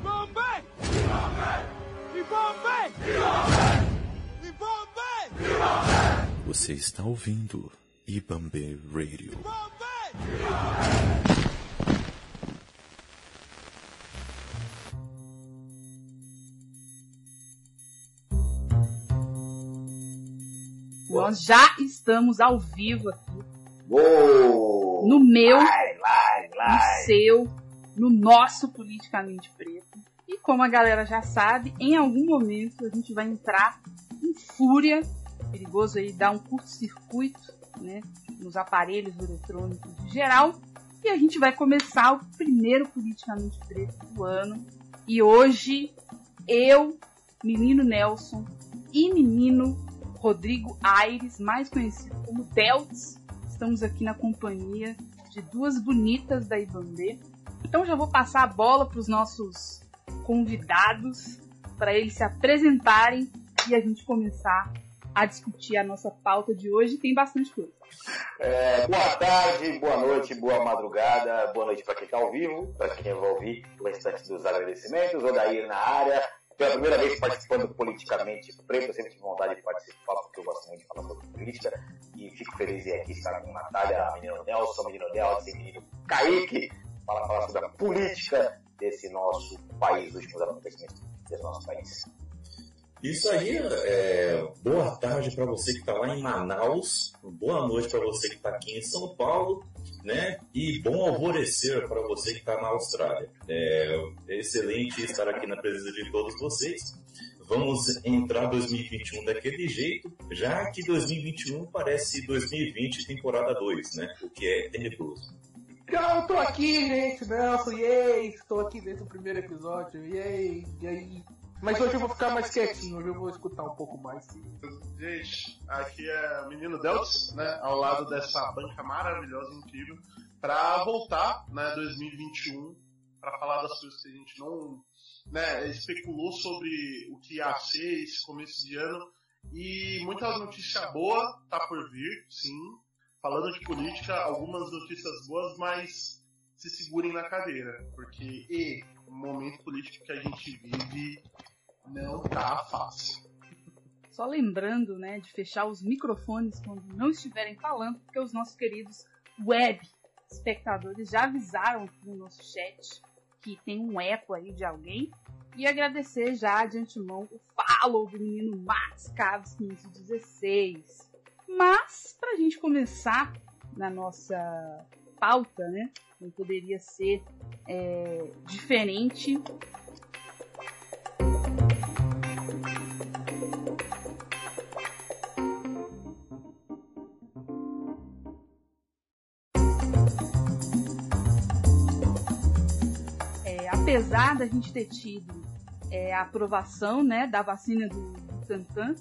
Ibambe! Ibambe! Ibambe! Você está ouvindo Ibambe Radio. Nós já estamos ao vivo aqui. Uou! No meu, Vai, vai, no vai. seu, no nosso politicamente preto. Como a galera já sabe, em algum momento a gente vai entrar em fúria. Perigoso aí dar um curto-circuito, né? Nos aparelhos eletrônicos em geral. E a gente vai começar o primeiro politicamente preto do ano. E hoje, eu, menino Nelson e menino Rodrigo Aires, mais conhecido como Deltz, estamos aqui na companhia de duas bonitas da Ibambe. Então já vou passar a bola para os nossos convidados para eles se apresentarem e a gente começar a discutir a nossa pauta de hoje. Tem bastante coisa. É, boa tarde, boa noite, boa madrugada, boa noite para quem está ao vivo, para quem vai ouvir o restante dos agradecimentos. Odair na área, pela primeira vez participando politicamente preto, sempre tive vontade de participar porque eu gosto muito de falar sobre política e fico feliz de aqui estar com Natália, menino Nelson, menino Nelson, menino Kaique, para falar sobre a política desse nosso país, os últimos acontecimentos desse nosso país. Isso aí, é, boa tarde para você que está lá em Manaus, boa noite para você que está aqui em São Paulo, né? E bom alvorecer para você que está na Austrália. É excelente estar aqui na presença de todos vocês. Vamos entrar 2021 daquele jeito, já que 2021 parece 2020 temporada 2, né? O que é tenebroso. Eu tô aqui, gente, Nelson, yay, estou aqui desde o primeiro episódio, yay, e aí? Mas hoje eu vou ficar mais quietinho, hoje eu vou escutar um pouco mais. Gente, aqui é o menino Deltz, né, ao lado dessa banca maravilhosa, incrível, para voltar, né, 2021, para falar das coisas que a gente não, né, especulou sobre o que ia ser esse começo de ano e muita notícia boa tá por vir, sim. Falando de política, algumas notícias boas, mas se segurem na cadeira, porque e, o momento político que a gente vive não tá fácil. Só lembrando, né, de fechar os microfones quando não estiverem falando, porque os nossos queridos web espectadores já avisaram no nosso chat que tem um eco aí de alguém. E agradecer já de antemão o follow do menino Max Caves 516. Mas, pra gente começar na nossa pauta, né? Não poderia ser é, diferente. É, apesar da gente ter tido é, a aprovação né, da vacina do, do Tantan,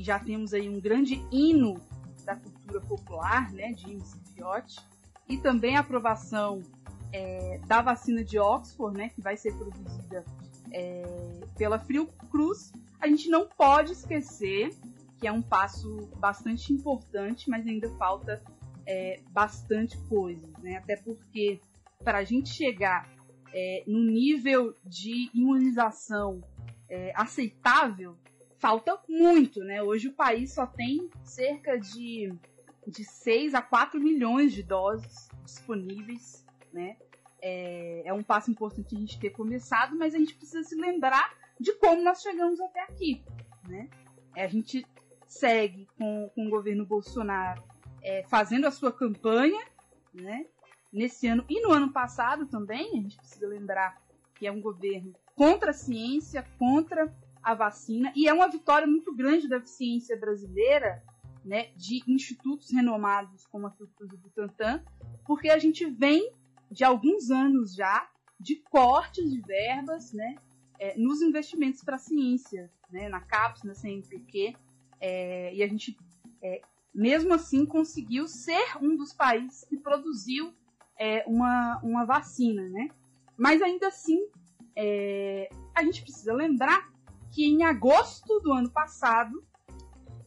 que já temos aí um grande hino da cultura popular, né, de James Fiote, e também a aprovação é, da vacina de Oxford, né, que vai ser produzida é, pela Fiocruz, a gente não pode esquecer que é um passo bastante importante, mas ainda falta é, bastante coisas, né? Até porque para a gente chegar é, no nível de imunização é, aceitável, falta muito, né? Hoje o país só tem cerca de, de 6 a 4 milhões de doses disponíveis, né? É, é um passo importante a gente ter começado, mas a gente precisa se lembrar de como nós chegamos até aqui, né? É, a gente segue com, com o governo Bolsonaro é, fazendo a sua campanha, né? Nesse ano e no ano passado também, a gente precisa lembrar que é um governo contra a ciência, contra a vacina, e é uma vitória muito grande da ciência brasileira, né, de institutos renomados como a Fiocruz e o Butantan, porque a gente vem de alguns anos já de cortes de verbas, né, é, nos investimentos para a ciência, né, na CAPES, na CNPq, é, e a gente, é, mesmo assim, conseguiu ser um dos países que produziu é, uma, uma vacina, né? Mas ainda assim, é, a gente precisa lembrar que em agosto do ano passado,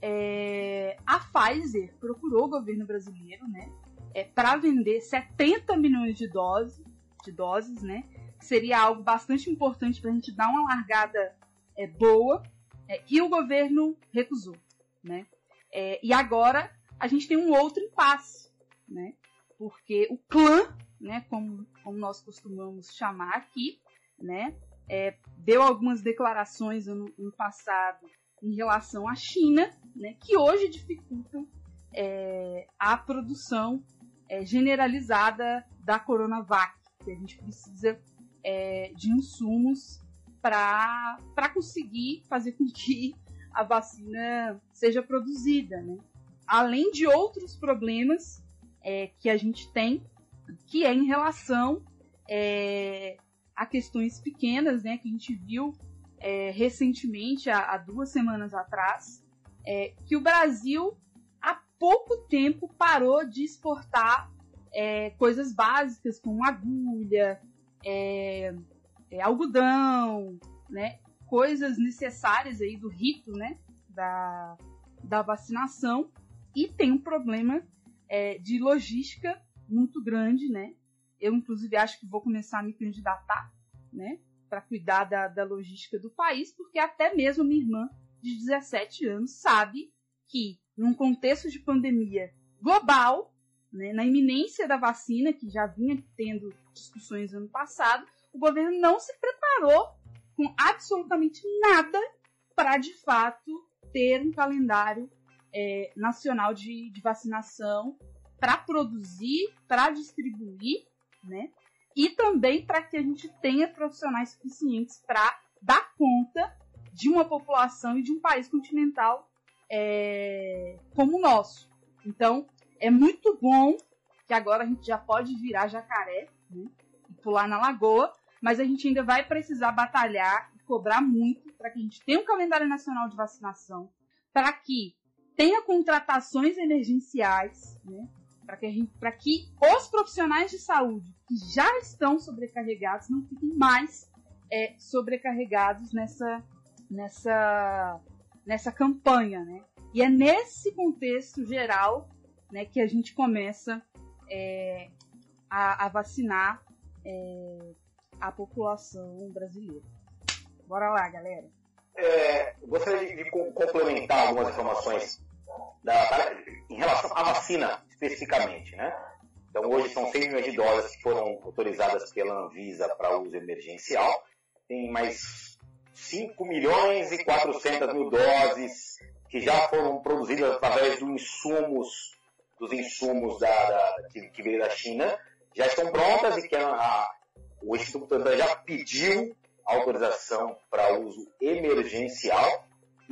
é, a Pfizer procurou o governo brasileiro, né? É, para vender 70 milhões de doses de doses, né? Seria algo bastante importante para a gente dar uma largada é, boa, é, e o governo recusou, né? É, e agora a gente tem um outro impasse, né? Porque o clã, né, como, como nós costumamos chamar aqui, né, é, deu algumas declarações no, no, passado em relação à China, né, que hoje dificultam é, a produção é, generalizada da Coronavac, que a gente precisa é, de insumos para conseguir fazer com que a vacina seja produzida, né? Além de outros problemas é, que a gente tem, que é em relação é, a questões pequenas, né? Que a gente viu é, recentemente, há, há, duas semanas atrás, é, que o Brasil há pouco tempo parou de exportar é, coisas básicas como agulha, é, é, algodão, né? Coisas necessárias aí do rito, né? Da, da vacinação e tem um problema é, de logística muito grande, né? Eu inclusive acho que vou começar a me candidatar, né? Para cuidar da, da logística do país, porque até mesmo minha irmã de 17 anos sabe que num contexto de pandemia global, né, na iminência da vacina, que já vinha tendo discussões ano passado, o governo não se preparou com absolutamente nada para, de fato, ter um calendário é, nacional de, de vacinação para produzir, para distribuir, né? E também para que a gente tenha profissionais suficientes para dar conta de uma população e de um país continental é, como o nosso. Então, é muito bom que agora a gente já pode virar jacaré né, e pular na lagoa, mas a gente ainda vai precisar batalhar e cobrar muito para que a gente tenha um calendário nacional de vacinação, para que tenha contratações emergenciais, né? Para que, que os profissionais de saúde que já estão sobrecarregados não fiquem mais é, sobrecarregados nessa, nessa, nessa campanha, né? E é nesse contexto geral né, que a gente começa é, a, a, vacinar é, a população brasileira. Bora lá, galera. É, gostaria de, complementar algumas informações da, em relação à vacina especificamente, né? Então hoje são 6 milhões de doses que foram autorizadas pela Anvisa para uso emergencial. Tem mais 5 milhões e 400 mil doses que já foram produzidas através dos insumos, dos insumos da, da que, que veio da China, já estão prontas e que a, o Instituto já pediu autorização para uso emergencial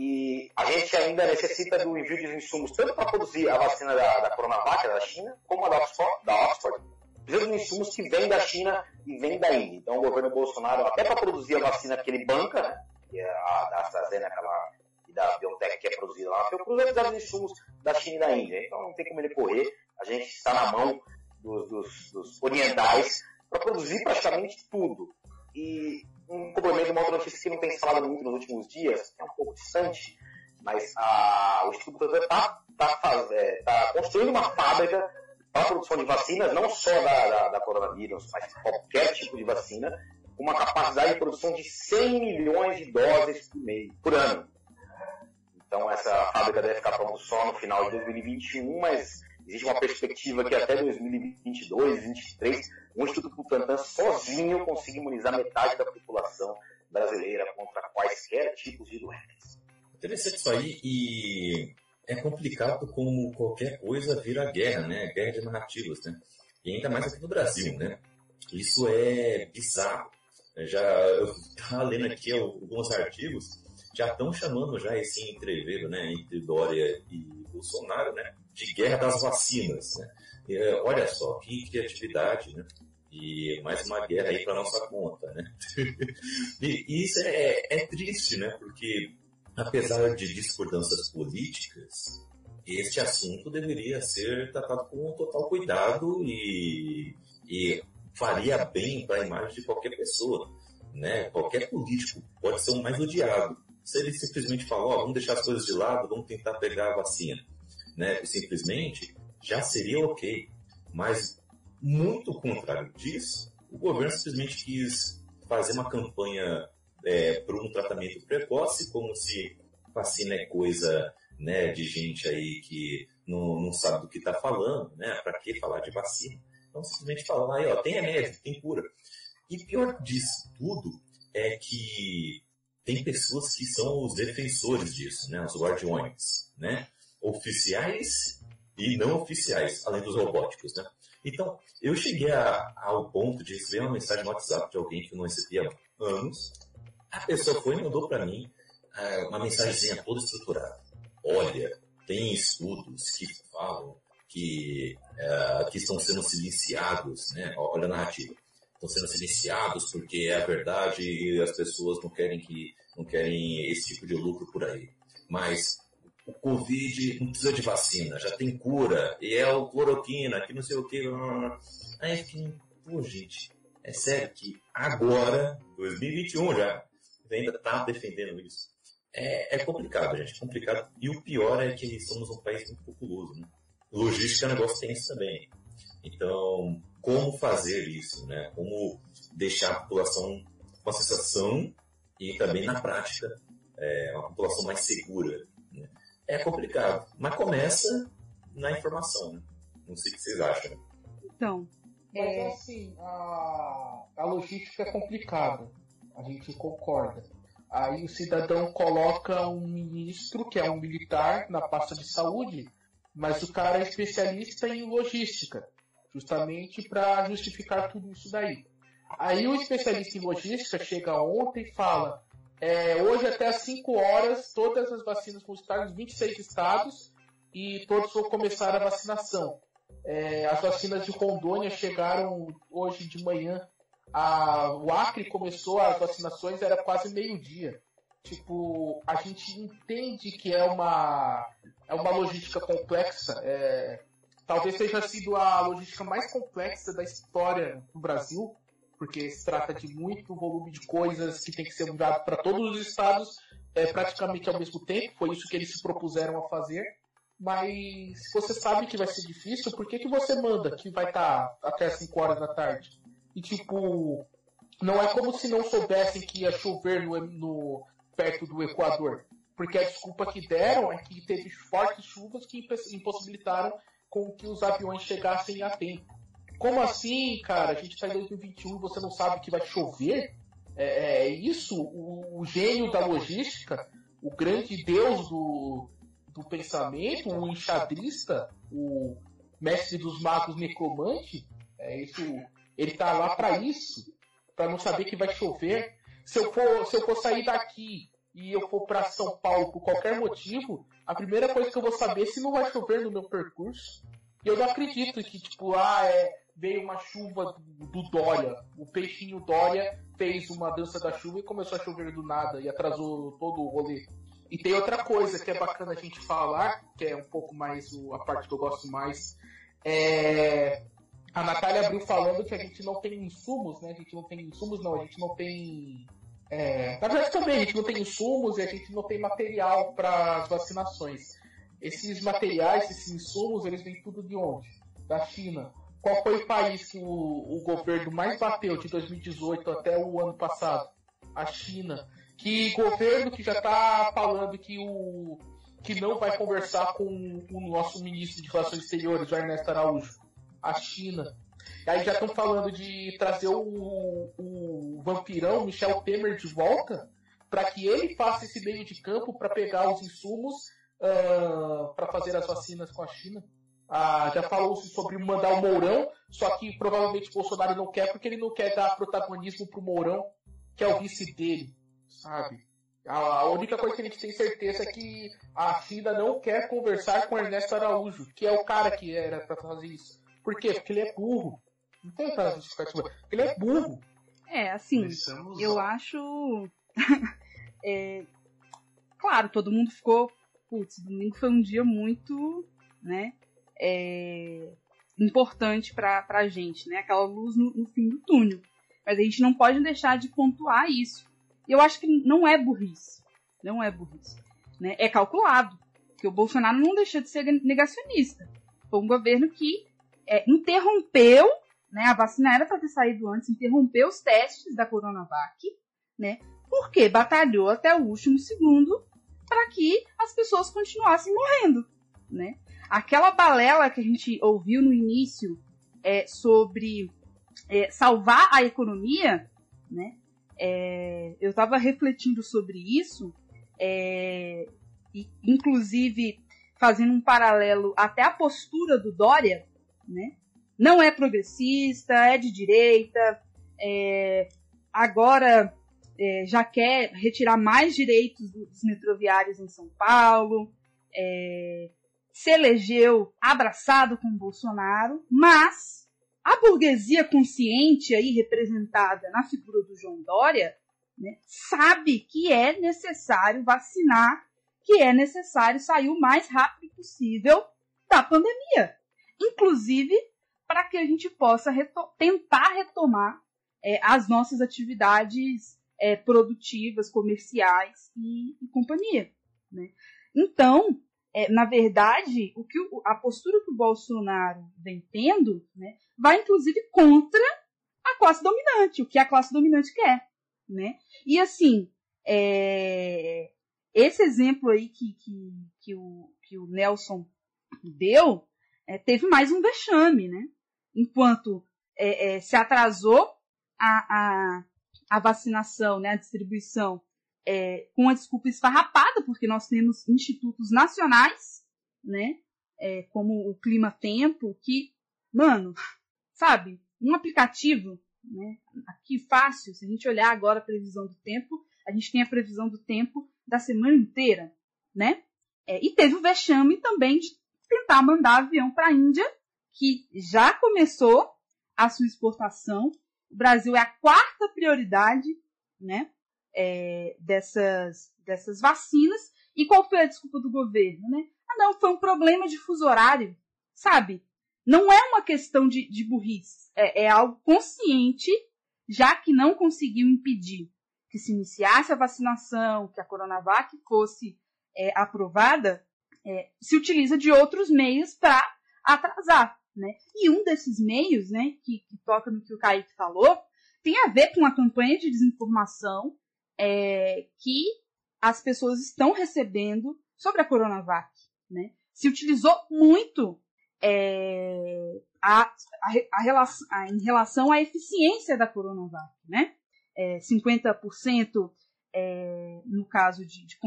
e a gente ainda necessita do envio de insumos tanto para produzir a vacina da, da Coronavac, da China, como a da Oxford, da Oxford de insumos que vêm da China e vêm da Índia. Então o governo Bolsonaro, até para produzir a vacina que ele banca, né, que é a da AstraZeneca lá, e da BioNTech que é produzida lá na Fiocruz, ele precisa de insumos da China e da Índia. Então não tem como ele correr, a gente está na mão dos, dos, dos orientais para produzir praticamente tudo. E um complemento uma outra notícia que não tem falado muito nos últimos dias, é um pouco distante, mas a, o Instituto está tá, é, tá construindo uma fábrica para a produção de vacinas, não só da, da, da, coronavírus, mas qualquer tipo de vacina, com uma capacidade de produção de 100 milhões de doses por, mês, por ano. Então essa fábrica deve ficar pronta só no final de 2021, mas existe uma perspectiva que até 2022, 2023, o Instituto Butantan sozinho consiga imunizar metade da população brasileira contra quaisquer tipos de doenças. Interessante isso aí e é complicado como qualquer coisa vira guerra, né? Guerra de narrativas, né? E ainda mais aqui no Brasil, né? Isso é bizarro. Já eu estava lendo aqui alguns artigos, já estão chamando já esse entreveiro, né, entre Dória e Bolsonaro, né, de guerra das vacinas, né? É, olha só, que criatividade, né? E mais uma guerra aí para nossa conta, né? e isso é, é triste, né? Porque apesar de discordâncias políticas, este assunto deveria ser tratado com total cuidado e, e faria bem para a imagem de qualquer pessoa. Né? Qualquer político pode ser o mais odiado. Se ele simplesmente falar, oh, vamos deixar as coisas de lado, vamos tentar pegar a vacina, né? simplesmente, já seria ok. Mas muito contrário disso, O governo simplesmente quis fazer uma campanha é, por um tratamento precoce, como se vacina é coisa né, de gente aí que não, não sabe do que está falando, né? Para que falar de vacina? Então simplesmente falar aí, ó, tem remédio, tem cura. E pior disso tudo é que tem pessoas que são os defensores disso, né? Os guardiões, né? Oficiais e não oficiais, além dos robóticos, né? Então, eu cheguei a, ao ponto de receber uma mensagem no WhatsApp de alguém que eu não recebia há anos. A pessoa foi e mandou para mim uh, uma mensagenzinha toda estruturada. Olha, tem estudos que falam que, uh, que estão sendo silenciados, né? Olha a narrativa. Estão sendo silenciados porque é a verdade e as pessoas não querem que não querem esse tipo de lucro por aí. Mas o Covid não precisa de vacina, já tem cura, e é o cloroquina, que não sei o que. Aí fiquei, pô, gente, é sério que agora, 2021 já, ainda tá defendendo isso. É, é complicado, gente, é complicado. E o pior é que somos um país muito populoso, né? Logística é um negócio tenso também. Então, como fazer isso, né? Como deixar a população com a sensação e também na prática é, uma população mais segura. É complicado, mas começa na informação. Né? Não sei o que vocês acham. Então, mas é... assim, a, a logística é complicada, a gente concorda. Aí o cidadão coloca um ministro, que é um militar, na pasta de saúde, mas o cara é especialista em logística, justamente para justificar tudo isso daí. Aí o especialista em logística chega ontem e fala: é, hoje até às 5 horas, todas as vacinas estar nos 26 estados e todos vão começar a vacinação. É, as vacinas de Rondônia chegaram hoje de manhã. A, o Acre começou as vacinações, era quase meio-dia. Tipo, a gente entende que é uma, é uma logística complexa. É, talvez seja sido a logística mais complexa da história do Brasil porque se trata de muito volume de coisas que tem que ser mudado para todos os estados é, praticamente ao mesmo tempo. Foi isso que eles se propuseram a fazer. Mas se você sabe que vai ser difícil, por que, que você manda que vai estar tá até 5 horas da tarde? E tipo, não é como se não soubessem que ia chover no, no perto do Equador. Porque a desculpa que deram é que teve fortes chuvas que impossibilitaram com que os aviões chegassem a tempo. Como assim, cara? A gente está em 2021 e você não sabe que vai chover? É, é isso? O, o, gênio da logística, o grande deus do, do pensamento, o enxadrista, o mestre dos magos necromante, é isso, ele tá lá para isso, para não saber que vai chover. Se eu for, se eu for sair daqui e eu for para São Paulo por qualquer motivo, a primeira coisa que eu vou saber é se não vai chover no meu percurso. E eu não acredito que, tipo, ah, é, veio uma chuva do, Dória. O peixinho Dória fez uma dança da chuva e começou a chover do nada e atrasou todo o rolê. E tem outra coisa que é bacana a gente falar, que é um pouco mais a parte que eu gosto mais. É... A Natália abriu falando que a gente não tem insumos, né? A gente não tem insumos, não, a gente não tem. É... Na verdade também, a gente não tem insumos e a gente não tem material para as vacinações. Esses materiais, esses insumos, eles vêm tudo de onde? Da China. Qual foi o país que o, o governo mais bateu de 2018 até o ano passado? A China. Que governo que já está falando que o que não vai conversar com o nosso ministro de Relações Exteriores, o Ernesto Araújo? A China. Aí já estão falando de trazer o, o vampirão Michel Temer de volta para que ele faça esse meio de campo para pegar os insumos uh, ah, para fazer as vacinas com a China. Ah, já falou-se sobre mandar o Mourão, só que provavelmente o Bolsonaro não quer porque ele não quer dar protagonismo pro Mourão, que é o vice dele, sabe? A única coisa que a gente tem certeza é que a China não quer conversar com Ernesto Araújo, que é o cara que era para fazer isso. Por quê? Porque ele é burro. Não tem outra justificativa. Ele é burro. É, assim, eu acho. é... Claro, todo mundo ficou. Putz, domingo foi um dia muito, né? É, importante para a gente, né? Aquela luz no, no, fim do túnel. Mas a gente não pode deixar de pontuar isso. E eu acho que não é burrice. Não é burrice. Né? É calculado. Porque o Bolsonaro não deixou de ser negacionista. Foi um governo que é, interrompeu né? A vacina era para ter saído antes, interrompeu os testes da Coronavac, né? Porque batalhou até o último segundo para que as pessoas continuassem morrendo, né? Aquela balela que a gente ouviu no início é, sobre é, salvar a economia, né? É, eu estava refletindo sobre isso, é, e, inclusive fazendo um paralelo até a postura do Dória, né? Não é progressista, é de direita, é, agora é, já quer retirar mais direitos dos metroviários em São Paulo, é, se elegeu abraçado com Bolsonaro, mas a burguesia consciente aí representada na figura do João Dória né, sabe que é necessário vacinar, que é necessário sair o mais rápido possível da pandemia. Inclusive para que a gente possa tentar retomar é, as nossas atividades é, produtivas, comerciais e, e companhia. Né? Então, é, na verdade, o que o, a postura que o Bolsonaro vem tendo né, vai inclusive contra a classe dominante, o que a classe dominante quer. Né? E assim, é, esse exemplo aí que, que, que, o, que o Nelson deu é, teve mais um vexame, né? enquanto é, é, se atrasou a, a, a, vacinação, né, a distribuição, é, com a desculpa esfarrapada, porque nós temos institutos nacionais, né, é, como o Clima Tempo, que, mano, sabe, um aplicativo, né, aqui fácil, se a gente olhar agora a previsão do tempo, a gente tem a previsão do tempo da semana inteira, né? É, e teve o vexame também de tentar mandar avião para a Índia que já começou a sua exportação. O Brasil é a quarta prioridade né, é, dessas, dessas vacinas. E qual foi a desculpa do governo? Né? Ah, não, foi um problema de fuso horário. Sabe? Não é uma questão de, de burrice. É, é algo consciente, já que não conseguiu impedir que se iniciasse a vacinação, que a Coronavac fosse é, aprovada, é, se utiliza de outros meios para atrasar. Né? E um desses meios, né, que, que toca no que o Kaique falou, tem a ver com a campanha de desinformação é, que as pessoas estão recebendo sobre a Coronavac. Né? Se utilizou muito é, a, a, a relação, em relação à eficiência da Coronavac. Né? É, 50% é, no caso de, de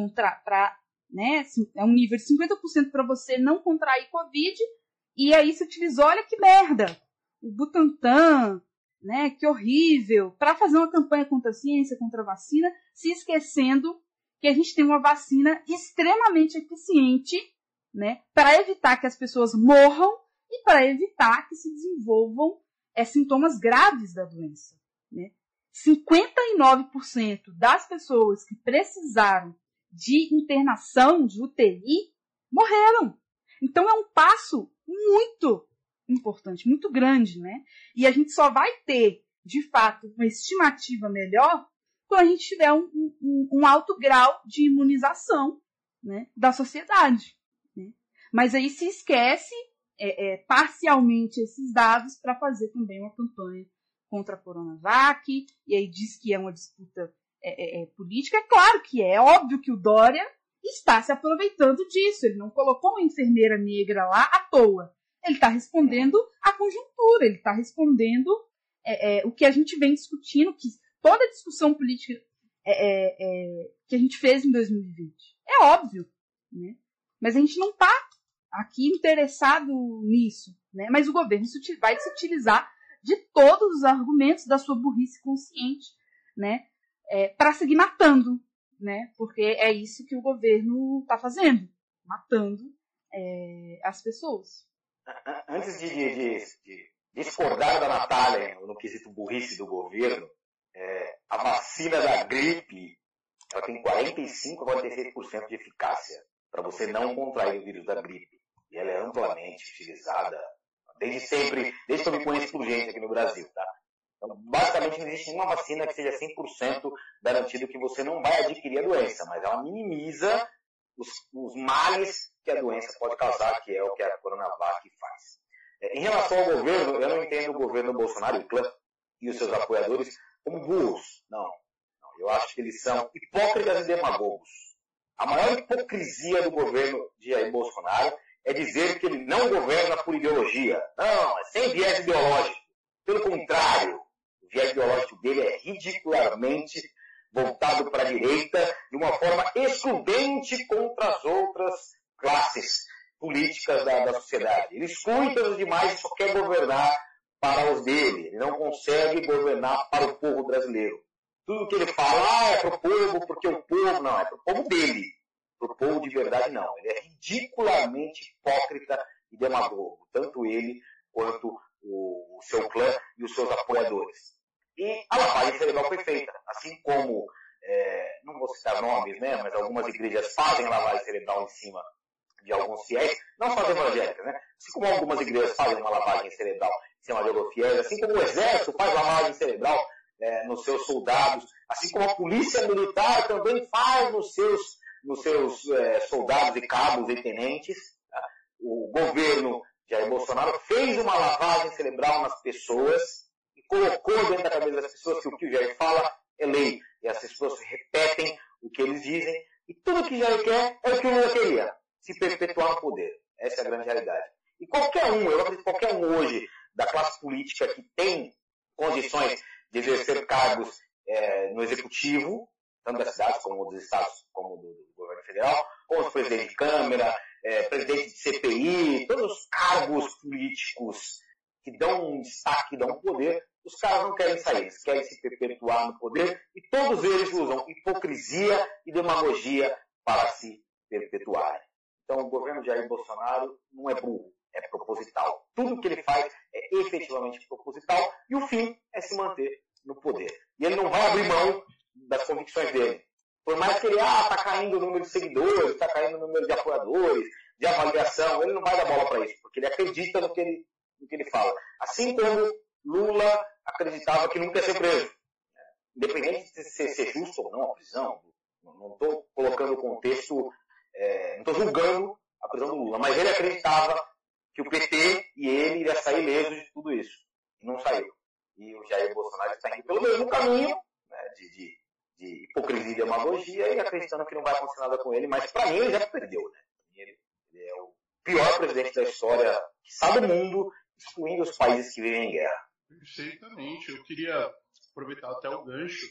né, é um nível de 50% para você não contrair Covid e aí se utilizou, olha que merda, o Butantan, né, que horrível, para fazer uma campanha contra a ciência, contra a vacina, se esquecendo que a gente tem uma vacina extremamente eficiente, né, para evitar que as pessoas morram e para evitar que se desenvolvam é, sintomas graves da doença. Né. 59% das pessoas que precisaram de internação de UTI morreram. Então é um passo muito importante, muito grande, né? E a gente só vai ter, de fato, uma estimativa melhor quando a gente tiver um, um, um alto grau de imunização né, da sociedade. Né? Mas aí se esquece é, é, parcialmente esses dados para fazer também uma campanha contra a Coronavac, e aí diz que é uma disputa é, é, é política. É claro que é, é óbvio que o Dória está se aproveitando disso. Ele não colocou uma enfermeira negra lá à toa. Ele está respondendo à conjuntura, ele está respondendo é, é, o que a gente vem discutindo, que toda a discussão política é, é, é que a gente fez em 2020. É óbvio, né? Mas a gente não está aqui interessado nisso, né? Mas o governo vai se utilizar de todos os argumentos da sua burrice consciente, né? É, para seguir matando, né? Porque é isso que o governo está fazendo, matando as pessoas. Antes de, de, de, discordar da Natália no quesito burrice do governo, é, a vacina da gripe ela tem 45 a 46% de eficácia para você não contrair o vírus da gripe. E ela é amplamente utilizada desde sempre, desde que eu me conheço por gente aqui no Brasil. Tá? Então, basicamente, não existe nenhuma vacina que seja 100% garantido que você não vai adquirir a doença, mas ela minimiza os, os males que a doença pode causar, que é o que a Coronavac faz. É, em relação ao governo, eu não entendo o governo Bolsonaro, o clã e os seus apoiadores como burros. Não. não. Eu acho que eles são hipócritas e demagogos. A maior hipocrisia do governo de Jair Bolsonaro é dizer que ele não governa por ideologia. Não, é sem viés ideológico. Pelo contrário, o viés ideológico dele é ridicularmente voltado para a direita de uma forma excludente contra as outras classes políticas da, da sociedade. Ele todos os demais e só quer governar para os dele. Ele não consegue governar para o povo brasileiro. Tudo que ele fala ah, é para o povo, porque o povo não, é para o povo dele. Para o povo de verdade não. Ele é ridiculamente hipócrita e demagogo. Tanto ele quanto o, o seu clã e os seus apoiadores. E a lavagem cerebral foi feita. Assim como, é, não vou citar nomes, né, mas algumas igrejas fazem lavagem cerebral em cima de alguns fiéis, não só as evangélicas, né? Assim como algumas igrejas fazem uma lavagem cerebral em cima de fiéis, assim como o exército faz lavagem cerebral é, nos seus soldados, assim como a polícia militar também faz nos seus, nos seus é, soldados e cabos e tenentes. Tá? O governo Jair Bolsonaro fez uma lavagem cerebral nas pessoas e colocou dentro da cabeça das pessoas que o que o Jair fala é lei. E as pessoas repetem o que eles dizem. E tudo que Jair quer é o que o Lula queria se perpetuar no poder. Essa é a grande realidade. E qualquer um, eu acredito que qualquer um hoje da classe política que tem condições de exercer cargos é, no executivo, tanto das cidades como dos estados, como do, do governo federal, como os presidentes de Câmara, é, presidente de CPI, todos os cargos políticos que dão um destaque, dão um poder, os caras não querem sair, eles querem se perpetuar no poder e todos eles usam hipocrisia e demagogia para se perpetuarem. Então, o governo de Jair Bolsonaro não é burro, é proposital. Tudo que ele faz é efetivamente proposital e o fim é se manter no poder. E ele não vai abrir mão das convicções dele. Por mais que ele, ah, está caindo o número de seguidores, está caindo o número de apoiadores, de avaliação, ele não vai dar bola para isso, porque ele acredita no que ele, no que ele fala. Assim como Lula acreditava que nunca ia ser preso. Independente de ser, ser justo ou não a prisão, não estou colocando o contexto é, não estou julgando a prisão do Lula, mas ele acreditava que o PT e ele iria sair ileso de tudo isso. E não saiu. E o Jair Bolsonaro está indo pelo mesmo caminho né, de, de, de, hipocrisia e demagogia e acreditando que não vai acontecer nada com ele, mas para mim ele já perdeu. Né? Ele, ele, é o pior presidente da história, que sabe do mundo, excluindo os países que vivem em guerra. Perfeitamente. Eu queria aproveitar até o gancho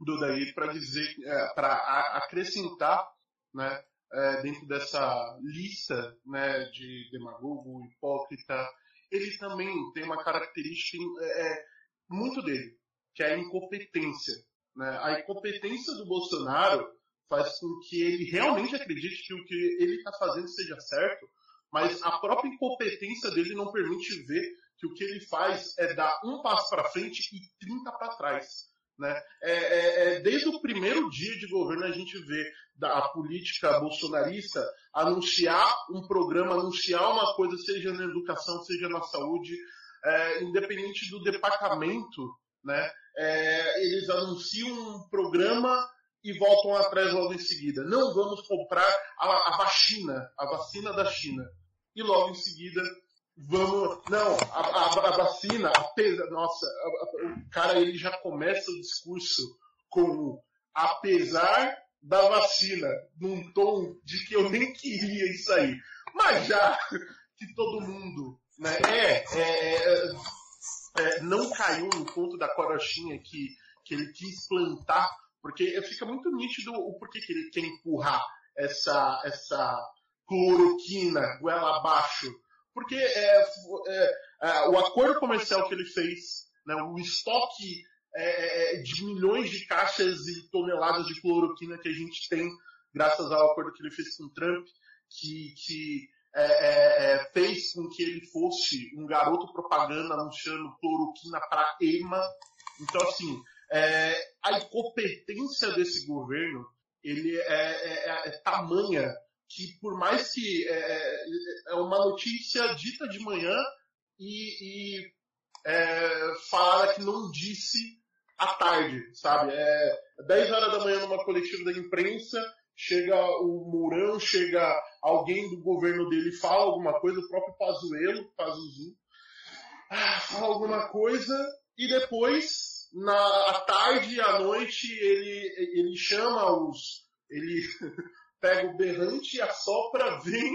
do daí para dizer, é, para acrescentar né, é, dentro dessa lista né, de demagogo, hipócrita, ele também tem uma característica é, é, muito dele, que é a incompetência. Né? A incompetência do Bolsonaro faz com que ele realmente acredite que o que ele está fazendo seja certo, mas a própria incompetência dele não permite ver que o que ele faz é dar um passo para frente e 30 para trás. Né? É, é, é, desde o primeiro dia de governo a gente vê da, a política bolsonarista anunciar um programa, anunciar uma coisa, seja na educação, seja na saúde, é, independente do departamento, né? É, eles anunciam um programa e voltam atrás logo em seguida. Não vamos comprar a, a vacina, a vacina da China. E logo em seguida vamos. Não, a, a, a vacina, apesar. Nossa, a, o cara ele já começa o discurso com apesar da vacina, num tom de que eu nem queria isso aí. Mas já que todo mundo né, é, é, é, é não caiu no ponto da corochinha que, que ele quis plantar, porque fica muito nítido o porquê que ele quer empurrar essa, essa cloroquina goela abaixo porque é, é, é, o acordo comercial que ele fez, né, o estoque é, é, de milhões de caixas e toneladas de cloroquina que a gente tem, graças ao acordo que ele fez com Trump, que, que é, fez com que ele fosse um garoto propaganda anunciando cloroquina para EMA. Então, assim, a incompetência desse governo ele é, é tamanha que por mais que é, é, é uma notícia dita de manhã e, e é, que não disse à tarde, sabe? É 10 horas da manhã numa coletiva da imprensa, chega o Mourão, chega alguém do governo dele fala alguma coisa, o próprio Pazuello, Pazuzu, ah, fala alguma coisa e depois, na à tarde e à noite, ele, ele chama os. Ele pega o berrante e assopra, vem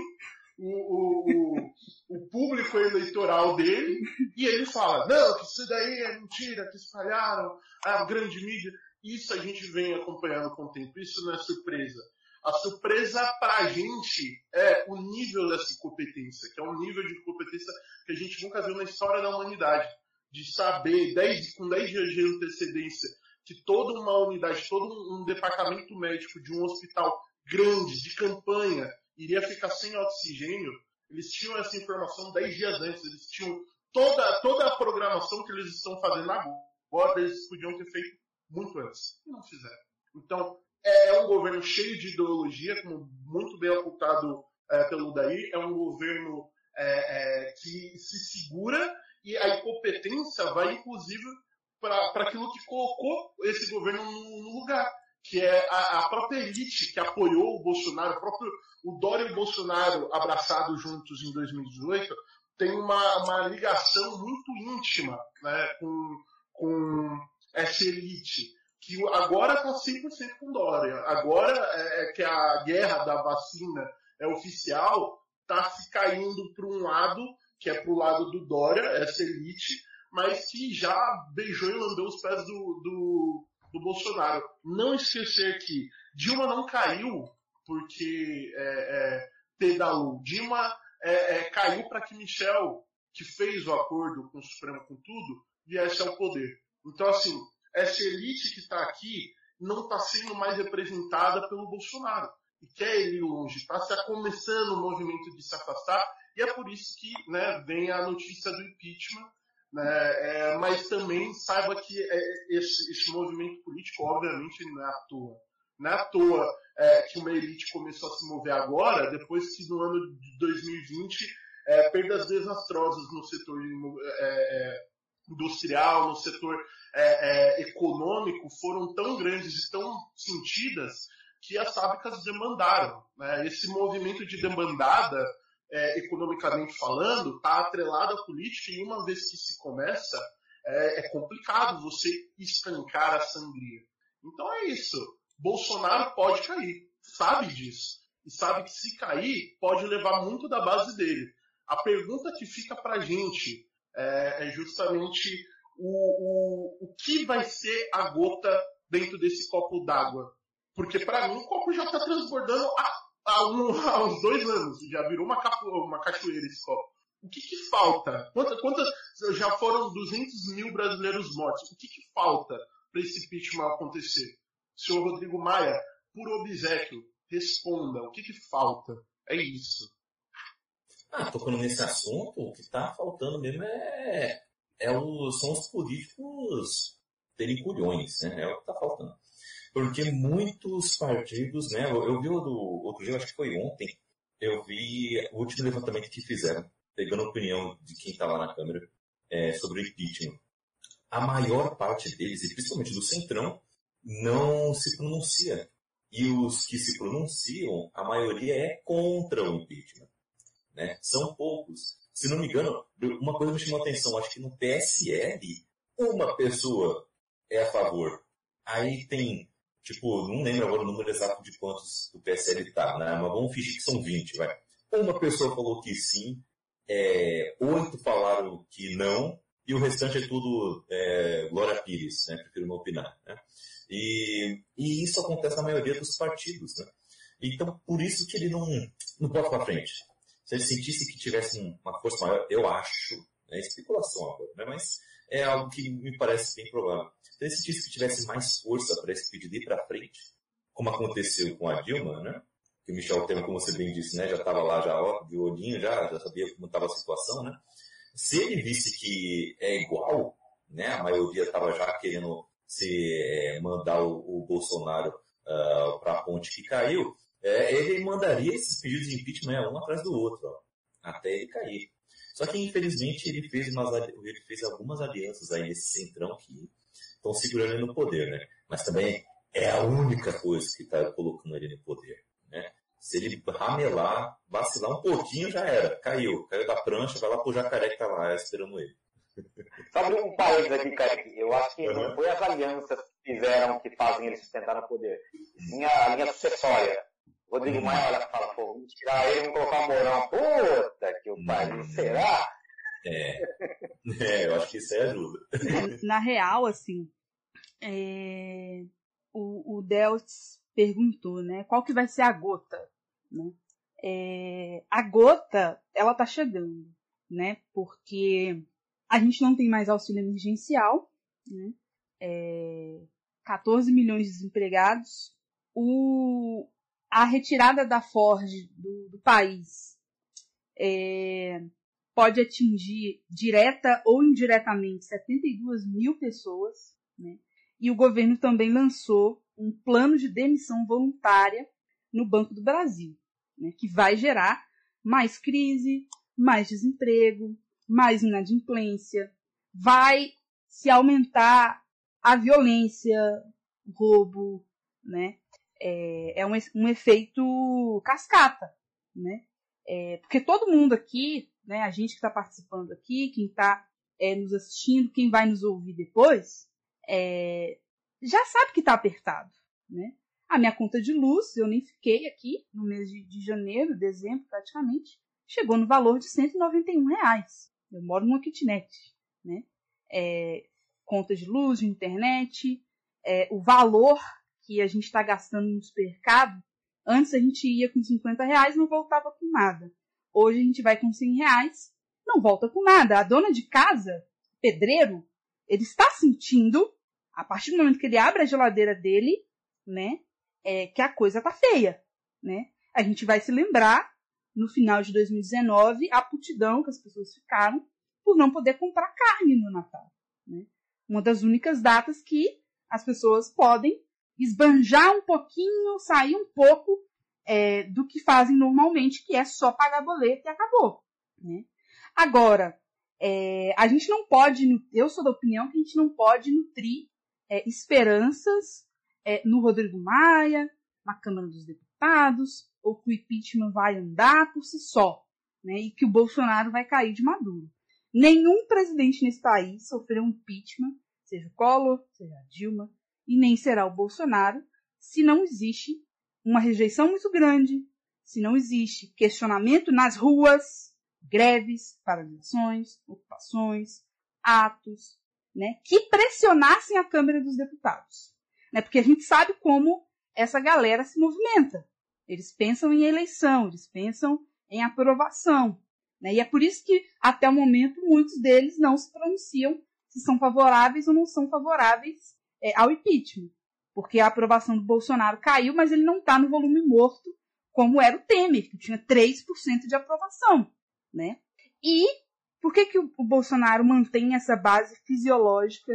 o, o, o, público eleitoral dele e ele fala, não, que isso daí é mentira, que espalharam a grande mídia. Isso a gente vem acompanhando com o tempo, isso não é surpresa. A surpresa para a gente é o nível dessa competência, que é um nível de competência que a gente nunca viu na história da humanidade. De saber, 10, com 10 dias de antecedência, que toda uma unidade, todo um departamento médico de um hospital grande, de campanha, iria ficar sem oxigênio, eles tinham essa informação 10 dias antes, eles tinham toda, toda a programação que eles estão fazendo agora, eles podiam ter feito muito antes. E não fizeram. Então, é, é um governo cheio de ideologia, como muito bem apontado é, pelo Daí, é um governo é, é que se segura e a incompetência vai, inclusive, para aquilo que colocou esse governo no, no lugar que é a, a, própria elite que apoiou o Bolsonaro, o próprio o Dória e o Bolsonaro abraçados juntos em 2018, tem uma, uma ligação muito íntima né, com, com essa elite, que agora está 100% com Dória. Agora é, é, que a guerra da vacina é oficial, está se caindo para um lado, que é para o lado do Dória, essa elite, mas que já beijou e lambeu os pés do, do do Bolsonaro. Não esquecer que Dilma não caiu porque é, é, pedalou. Dilma é, é caiu para que Michel, que fez o acordo com o Supremo com tudo, viesse ao poder. Então, assim, essa elite que está aqui não está sendo mais representada pelo Bolsonaro. E quer ele longe. Está começando o movimento de se afastar. E é por isso que né, vem a notícia do impeachment né? É, mas também saiba que é, esse, esse, movimento político, obviamente, não é à toa. Não é à toa é, que uma elite começou a se mover agora, depois que no ano de 2020 é, perdas desastrosas no setor é, é, industrial, no setor econômico foram tão grandes e tão sentidas que as fábricas demandaram. Né? Esse movimento de demandada é, economicamente falando, está atrelado à política e uma vez que se começa, é, é complicado você estancar a sangria. Então é isso. Bolsonaro pode cair, sabe disso. E sabe que se cair, pode levar muito da base dele. A pergunta que fica pra gente é, é justamente o, o, o que vai ser a gota dentro desse copo d'água. Porque para mim o copo já está transbordando há há, um, há uns dois anos, já virou uma, capo, uma cachoeira esse copo. O que, que falta? Quantas, quantas, já foram 200 mil brasileiros mortos. O que, que falta para esse impeachment acontecer? Senhor Rodrigo Maia, por obsequio, responda. O que, que falta? É isso. Ah, tocando nesse assunto, o que está faltando mesmo é, é são os políticos terem culhões, né? É o que está faltando. Porque muitos partidos, né? Eu, eu vi o do outro dia, acho que foi ontem, eu vi o último levantamento que fizeram, pegando a opinião de quem estava na Câmara é, sobre o impeachment. A maior parte deles, e principalmente do Centrão, não se pronuncia. E os que se pronunciam, a maioria é contra o impeachment. Né? São poucos. Se não me engano, uma coisa me chamou a atenção, acho que no PSL, uma pessoa é a favor. Aí tem tipo, não lembro agora o número exato de quantos o PSL está, né? Mas vamos fingir que são 20, vai. Uma pessoa falou que sim, é, oito falaram que não, e o restante é tudo é, Glória Pires, né? Prefiro não opinar, né? E, e isso acontece na maioria dos partidos, né? Então, por isso que ele não, não pode para frente. Se ele sentisse que tivesse uma força maior, eu acho, é especulação agora, né? mas é algo que me parece bem provável. Se ele sentisse que tivesse mais força para esse pedido ir para frente, como aconteceu com a Dilma, né? Que o Michel Temer, como você bem disse, né? Já estava lá, já ó, de olhinho, já, já sabia como estava a situação, né? Se ele visse que é igual, né? A maioria estava já querendo se é, mandar o, o Bolsonaro uh, ah, para a ponte que caiu, é, ele mandaria esses pedidos de impeachment um atrás do outro, ó, até ele cair. Só que infelizmente ele fez, umas, ele fez algumas alianças aí nesse centrão que estão segurando ele no poder, né? Mas também é a única coisa que está colocando ele no poder, né? Se ele ramelar, vacilar um pouquinho, já era. Caiu. Caiu da prancha, vai lá pro jacaré que tá lá esperando ele. Sabe um país aqui, Kaique? Eu acho que não foi as alianças que fizeram que fazem ele sustentar no poder. Sim a linha sucessória. Rodrigo Maia olha fala, pô, vamos tirar ele, vamos colocar o Mourão. Puta que o país, será? É. é, eu acho que isso aí ajuda. Na real, assim, é... o, o Deltz perguntou, né, qual que vai ser a gota, né? É... A gota, ela tá chegando, né, porque a gente não tem mais auxílio emergencial, né, é... 14 milhões de desempregados, o... a retirada da Ford do, do país é pode atingir direta ou indiretamente 72 mil pessoas, né? E o governo também lançou um plano de demissão voluntária no Banco do Brasil, né? que vai gerar mais crise, mais desemprego, mais inadimplência, vai se aumentar a violência, o roubo, né? É, é um, um efeito cascata, né? É, porque todo mundo aqui né, a gente que está participando aqui, quem está é, nos assistindo, quem vai nos ouvir depois, é, já sabe que está apertado. Né? A minha conta de luz, eu nem fiquei aqui no mês de, de janeiro, dezembro praticamente, chegou no valor de 191 reais. Eu moro numa kitnet. Né? É, conta de luz, de internet, é, o valor que a gente está gastando no supermercado, antes a gente ia com 50 reais não voltava com nada. Hoje a gente vai com 100 reais, não volta com nada. A dona de casa, pedreiro, ele está sentindo, a partir do momento que ele abre a geladeira dele, né, é, que a coisa tá feia, né? A gente vai se lembrar, no final de 2019, a putidão que as pessoas ficaram por não poder comprar carne no Natal, né? Uma das únicas datas que as pessoas podem esbanjar um pouquinho, sair um pouco é, do que fazem normalmente, que é só pagar boleto e acabou. Né? Agora, é, a gente não pode, eu sou da opinião que a gente não pode nutrir é, esperanças é, no Rodrigo Maia, na Câmara dos Deputados, ou que o impeachment vai andar por si só, né, e que o Bolsonaro vai cair de maduro. Nenhum presidente nesse país sofreu um impeachment, seja o Collor, seja a Dilma, e nem será o Bolsonaro, se não existe uma rejeição muito grande, se não existe questionamento nas ruas, greves, paralisações, ocupações, atos, né, que pressionassem a Câmara dos Deputados. Né, porque a gente sabe como essa galera se movimenta. Eles pensam em eleição, eles pensam em aprovação. Né, e é por isso que, até o momento, muitos deles não se pronunciam se são favoráveis ou não são favoráveis é, ao impeachment porque a aprovação do Bolsonaro caiu, mas ele não está no volume morto como era o Temer, que tinha 3% de aprovação, né? E por que, que o, Bolsonaro mantém essa base fisiológica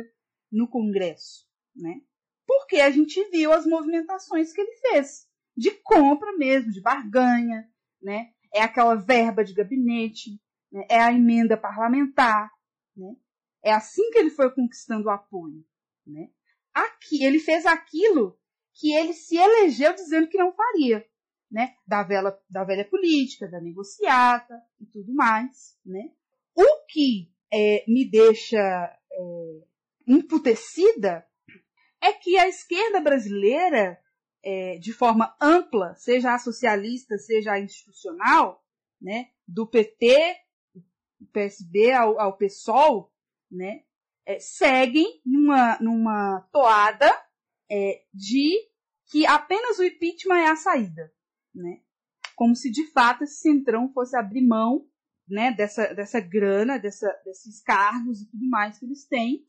no Congresso, né? Porque a gente viu as movimentações que ele fez, de compra mesmo, de barganha, né? É aquela verba de gabinete, né? é a emenda parlamentar, né? É assim que ele foi conquistando o apoio, né? Aqui, ele fez aquilo que ele se elegeu dizendo que não faria, né? Da velha, da velha política, da negociata e tudo mais, né? O que é, me deixa é, emputecida é que a esquerda brasileira, é, de forma ampla, seja a socialista, seja a institucional, né? Do PT, do PSB ao, ao PSOL, né? É, seguem numa, numa toada é, de que apenas o impeachment é a saída, né? Como se de fato esse centrão fosse abrir mão, né, dessa, dessa grana, dessa, desses cargos e tudo mais que eles têm,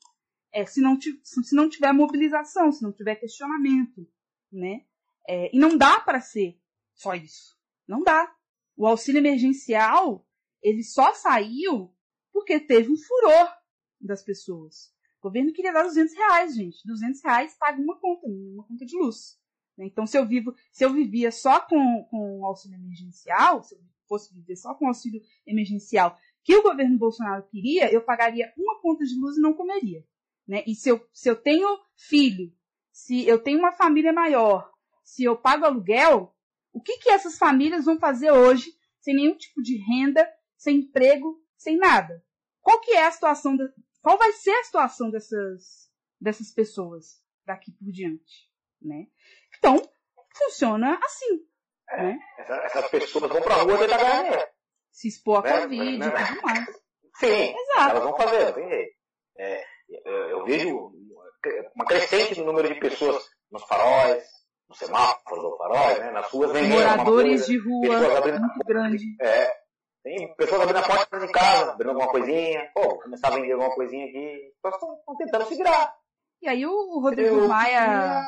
é, se, não se não tiver mobilização, se não tiver questionamento, né? É, e não dá para ser só isso, não dá. O auxílio emergencial ele só saiu porque teve um furor das pessoas. O governo queria dar 200 reais, gente. 200 reais paga uma conta, uma conta de luz. Né? Então, se eu vivo, se eu vivia só com, com auxílio emergencial, se eu fosse viver só com auxílio emergencial que o governo Bolsonaro queria, eu pagaria uma conta de luz e não comeria. Né? E se eu, se eu tenho filho, se eu tenho uma família maior, se eu pago aluguel, o que, que essas famílias vão fazer hoje sem nenhum tipo de renda, sem emprego, sem nada? qual que é a situação, qual vai ser a situação dessas, dessas pessoas daqui por diante, né? Então, funciona assim, É, né? essa- essas pessoas vão pra rua tentar ganhar dinheiro. Se expor à Né? Covid Né? e tudo mais. Sim, Exato. elas vão fazer, não tem jeito. É, eu, eu vejo uma crescente no número de pessoas nos faróis, nos semáforos ou faróis, né, nas ruas vendendo Moradores de rua, muito grande. É. Tem pessoas abrindo a porta de casa, abrindo alguma coisinha. Pô, começar a vender alguma coisinha aqui. As pessoas estão tentando se virar. E aí o Rodrigo Eu Maia,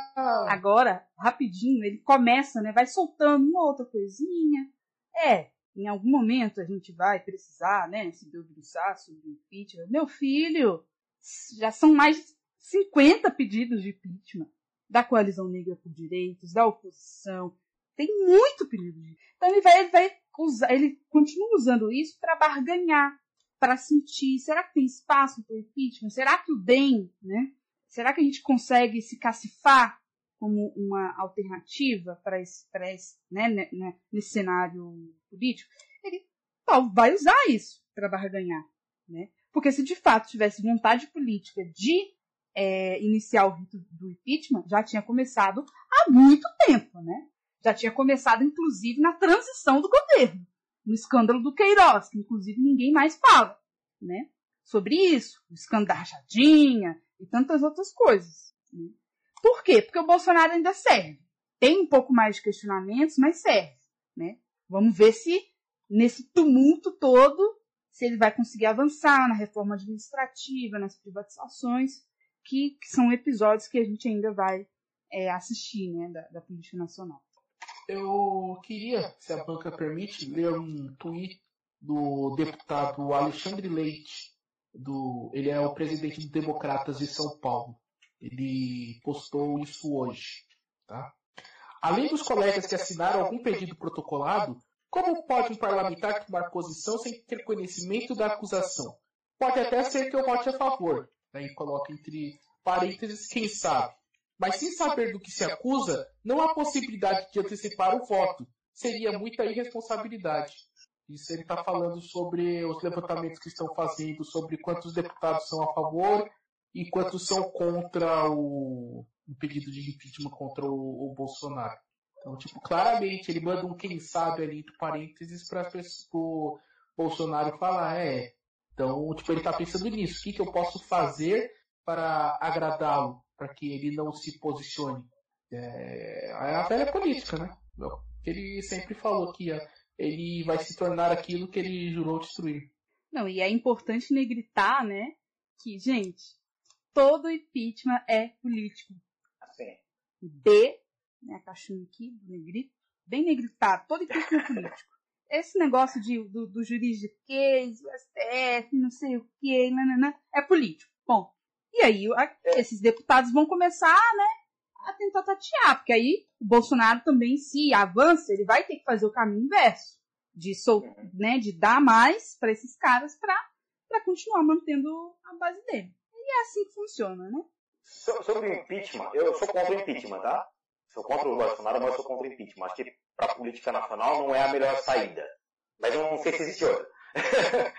agora, rapidinho, ele começa, né? Vai soltando uma outra coisinha. É, em algum momento a gente vai precisar, né? Se debruçar sobre o impeachment. Meu filho, já são mais de 50 pedidos de impeachment da Coalizão Negra por Direitos, da oposição. Tem muito pedido de. Então ele vai, ele vai ele continua usando isso para barganhar, para sentir, será que tem espaço para o impeachment? Será que o DEM, né? Será que a gente consegue se cacifar como uma alternativa para esse, pra esse né, né, né, nesse cenário político? Ele vai usar isso para barganhar, né? Porque se de fato tivesse vontade política de é, iniciar o rito do impeachment, já tinha começado há muito tempo, né? Já tinha começado, inclusive, na transição do governo, no escândalo do Queiroz, que inclusive ninguém mais fala, né? Sobre isso, o escândalo da rachadinha e tantas outras coisas. Né? Por quê? Porque o Bolsonaro ainda serve. Tem um pouco mais de questionamentos, mas serve, né? Vamos ver se nesse tumulto todo, se ele vai conseguir avançar na reforma administrativa, nas privatizações, que, que são episódios que a gente ainda vai é, assistir, né, da, da política nacional. Eu queria, se a banca permite, ler um tweet do deputado Alexandre Leite. Do, ele é o presidente dos Democratas de São Paulo. Ele postou isso hoje. Tá? Além dos colegas que assinaram algum pedido protocolado, como pode um parlamentar tomar posição sem ter conhecimento da acusação? Pode até ser que eu vote a favor. Aí coloca entre parênteses, quem sabe. Mas sem saber do que se acusa, não há possibilidade de antecipar o voto. Seria muita irresponsabilidade. Isso ele está falando sobre os levantamentos que estão fazendo, sobre quantos deputados são a favor e quantos são contra o, o pedido de impeachment contra o, o, Bolsonaro. Então, tipo, claramente ele manda um quem sabe ali entre parênteses para o Bolsonaro falar, é. Então, tipo, ele está pensando nisso. O que, que eu posso fazer para agradá-lo? para que ele não se posicione. É, é a velha política, né? Ele sempre falou que ele vai se tornar aquilo que ele jurou destruir. Não, e é importante negritar, né? Que, gente, todo impeachment é político. Assim. B, né, a caixinha aqui, do negrito, bem negritado, todo impeachment é político. Esse negócio de, do, do juridiquês, o STF, não sei o que, nananã, é político. Bom, e aí esses deputados vão começar, né, a tentar tatear, porque aí o Bolsonaro também, se avança, ele vai ter que fazer o caminho inverso, de, sol, né, de dar mais para esses caras para continuar mantendo a base dele. E é assim que funciona, né? Sobre o impeachment, eu sou contra o impeachment, tá? Sou contra o Bolsonaro, mas sou contra o impeachment. Acho que para a política nacional não é a melhor saída. Mas eu não sei se existe outra.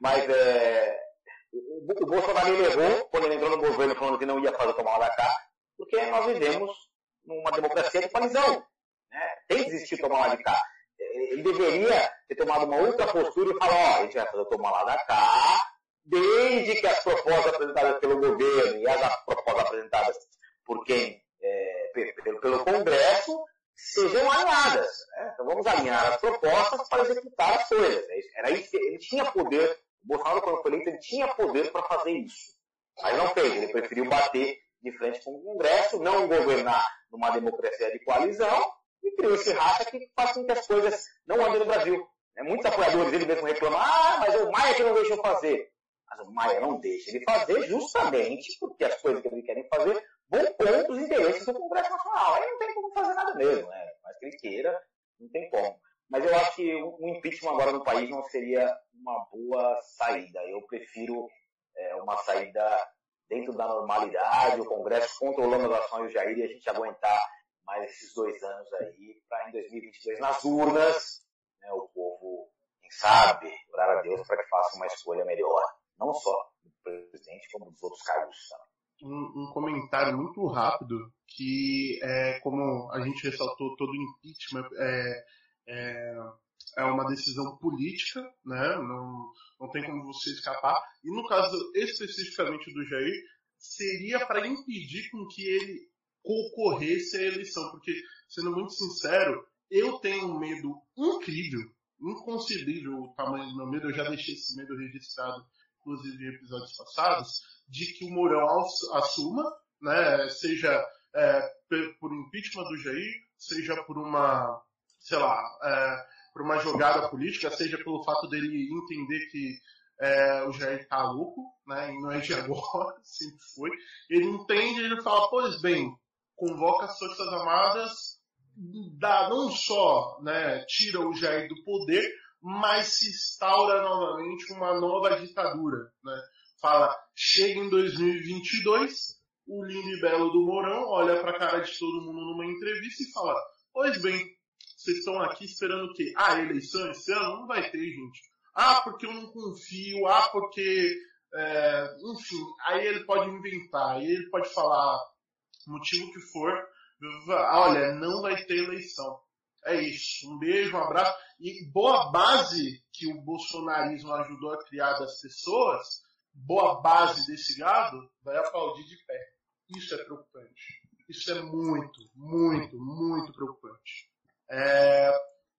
mas é, o Bolsonaro ele errou quando ele entrou no governo falando que não ia fazer tomar da cá, porque nós vivemos numa democracia de coalizão. Né? Tem que existir tomar lá de cá. Ele deveria ter tomado uma outra postura e falar, ó, a gente vai fazer tomar lá da cá, desde que as propostas apresentadas pelo governo e as propostas apresentadas por quem, é, pelo, pelo Congresso, sejam alinhadas. Né? Então vamos alinhar as propostas para executar as coisas. Era isso, ele tinha poder o Bolsonaro, quando foi eleito, ele tinha poder para fazer isso. Mas não fez. Ele preferiu bater de frente com o Congresso, não governar numa democracia de coalizão e criou esse racha que faz com que as coisas não andem no Brasil. Muitos apoiadores dele mesmo reclamam, ah, mas o Maia que não deixou fazer. Mas o Maia não deixa ele fazer justamente porque as coisas que ele querem fazer vão contra os interesses do Congresso Nacional. Aí não tem como fazer nada mesmo, né? Mas que ele queira, não tem como. Mas eu acho que um impeachment agora no país não seria uma boa saída. Eu prefiro é, uma saída dentro da normalidade, o Congresso controlando as ações do Jair e a gente aguentar mais esses dois anos aí, para em 2022, nas urnas, né, o povo, quem sabe, orar a Deus para que faça uma escolha melhor. não só do presidente, como dos outros cargos um, um, comentário muito rápido que é como a gente ressaltou todo impeachment é, é, é uma decisão política, né? Não, não tem como você escapar. E no caso especificamente do Jair, seria para impedir com que ele concorresse à eleição, porque sendo muito sincero, eu tenho um medo incrível, inconcebível o tamanho do meu medo. Eu já deixei esse medo registrado, inclusive em episódios passados de que o Mourão assuma, né, seja é, por impeachment do Jair, seja por uma, sei lá, é, por uma jogada política, seja pelo fato dele entender que é, o Jair tá louco, né, e não é de agora, sempre foi. Ele entende, ele fala, pois bem, convoca as Forças Armadas, dá, não só né, tira o Jair do poder, mas se instaura novamente uma nova ditadura, né? fala, chega em 2022, o lindo e belo do Mourão olha para a cara de todo mundo numa entrevista e fala, pois bem, vocês estão aqui esperando o quê? Ah, eleição esse ano? Não vai ter, gente. Ah, porque eu não confio, ah, porque... É, enfim, aí ele pode inventar, aí ele pode falar motivo que for, olha, não vai ter eleição. É isso. Um beijo, um abraço. E boa base que o bolsonarismo ajudou a criar das pessoas boa base desse gado vai aplaudir de pé. Isso é preocupante. Isso é muito, muito, muito preocupante. É,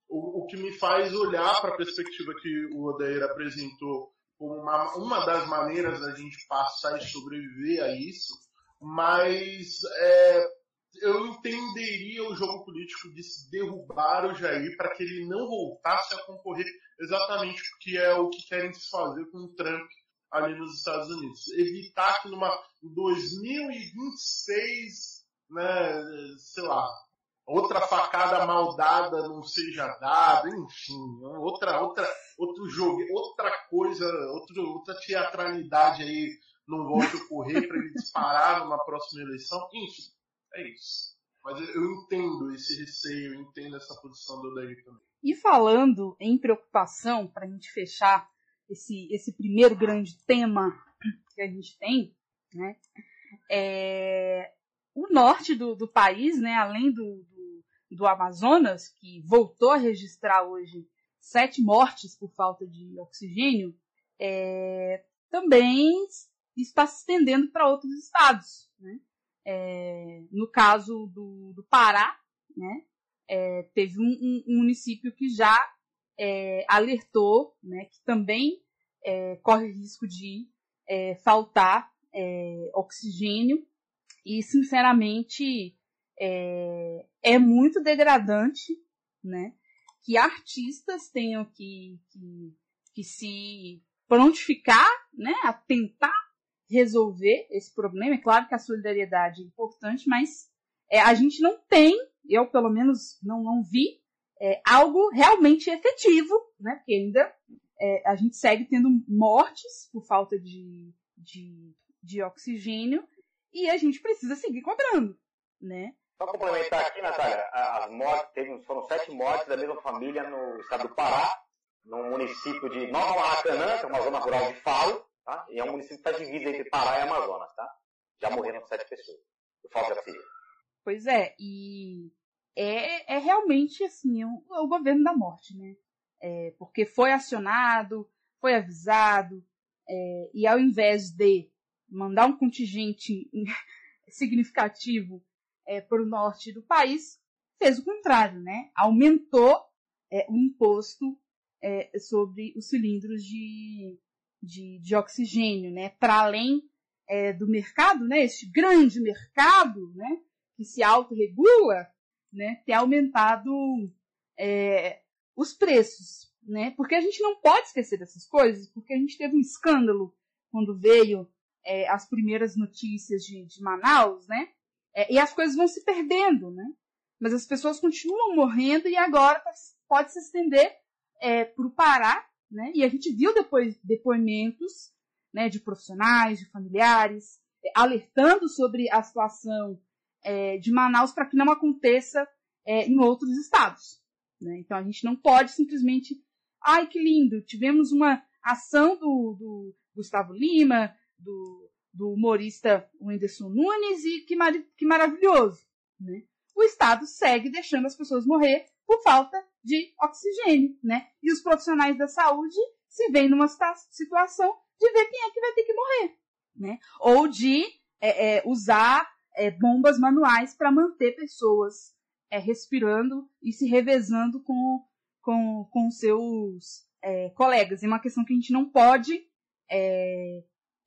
o, o, que me faz olhar para a perspectiva que o Odair apresentou como uma, uma das maneiras da gente passar e sobreviver a isso, mas é, eu entenderia o jogo político de se derrubar o Jair para que ele não voltasse a concorrer exatamente porque é o que querem se fazer com o Trump ali nos Estados Unidos. Evitar que numa 2026, né, sei lá, outra facada maldada não seja dada, enfim, outra, outra, outro jogo, outra coisa, outro, outra teatralidade aí não volte a ocorrer para ele disparar numa próxima eleição, enfim, é isso. Mas eu entendo esse receio, eu entendo essa posição do Odair também. E falando em preocupação, para a gente fechar esse, esse primeiro grande tema que a gente tem, né? É, o norte do, do país, né, além do, do, Amazonas, que voltou a registrar hoje sete mortes por falta de oxigênio, é, também está se estendendo para outros estados. Né? É, no caso do, do Pará, né, é, teve um, um, município que já é, alertou né, que também é, corre risco de é, faltar oxigênio e, sinceramente, é, é, muito degradante né, que artistas tenham que, que, que se prontificar né, a tentar resolver esse problema. É claro que a solidariedade é importante, mas é, a gente não tem, eu pelo menos não, não vi, é, algo realmente efetivo, né? Porque ainda é, a gente segue tendo mortes por falta de, de, de oxigênio e a gente precisa seguir cobrando, né? Só complementar aqui, Natália, as mortes, teve, foram sete mortes da mesma família no estado do Pará, no município de Nova Maracanã, que é uma zona rural de Falo, tá? E é um município que está dividido entre Pará e Amazonas, tá? Já morreram sete pessoas por falta de oxigênio. Pois é, e é, é realmente assim, o, o governo da morte, né? É, porque foi acionado, foi avisado, é, e ao invés de mandar um contingente significativo é, para o norte do país, fez o contrário, né? Aumentou é, o imposto é, sobre os cilindros de, de, de oxigênio, né? Para além é, do mercado, né? Este grande mercado, né? Que se autorregula, né, ter aumentado é, os preços, né? Porque a gente não pode esquecer dessas coisas, porque a gente teve um escândalo quando veio é, as primeiras notícias de, de Manaus, né? É, e as coisas vão se perdendo, né? Mas as pessoas continuam morrendo e agora tá, pode se estender é, para o Pará, né? E a gente viu depois depoimentos, né, de profissionais, de familiares, é, alertando sobre a situação é, de Manaus para que não aconteça é, em outros estados. Né? Então a gente não pode simplesmente, ai que lindo, tivemos uma ação do, do, Gustavo Lima, do, do humorista Whindersson Nunes, e que, mar, que maravilhoso. Né? O Estado segue deixando as pessoas morrer por falta de oxigênio. Né? E os profissionais da saúde se veem numa situação de ver quem é que vai ter que morrer. Né? Ou de é, é, usar é, bombas manuais para manter pessoas é, respirando e se revezando com, com, com seus é, colegas. É uma questão que a gente não pode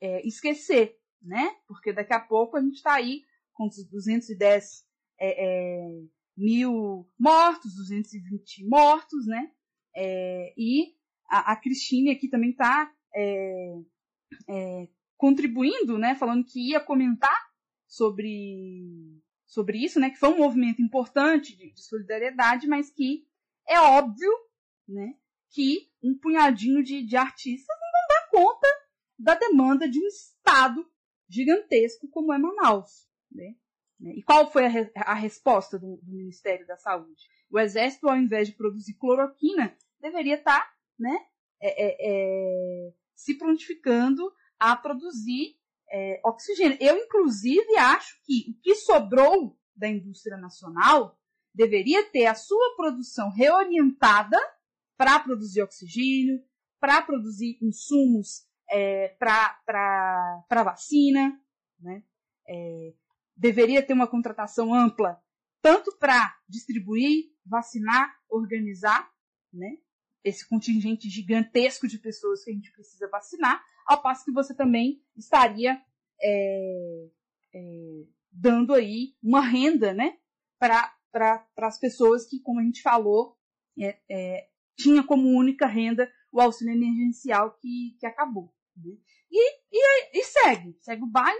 é, é, esquecer, né? Porque daqui a pouco a gente está aí com 210 é, é, mil mortos, 220 mortos, né? É, e a, a Cristine aqui também está contribuindo, né? Falando que ia comentar sobre, sobre isso, né? Que foi um movimento importante de, de solidariedade, mas que é óbvio, né? Que um punhadinho de, de artistas não vão dar conta da demanda de um Estado gigantesco como é Manaus. Né? E qual foi a, re a resposta do, do, Ministério da Saúde? O Exército, ao invés de produzir cloroquina, deveria estar tá, né, é, é, é, se prontificando a produzir é, oxigênio. Eu, inclusive, acho que o que sobrou da indústria nacional deveria ter a sua produção reorientada para produzir oxigênio, para produzir insumos é, para vacina, né? É, deveria ter uma contratação ampla, tanto para distribuir, vacinar, organizar, né? Esse contingente gigantesco de pessoas que a gente precisa vacinar, ao passo que você também estaria é, é, dando aí uma renda, né? Para pra, as pessoas que, como a gente falou, é, é, tinha como única renda o auxílio emergencial que, que acabou. Né? E, e, e, segue, segue o baile,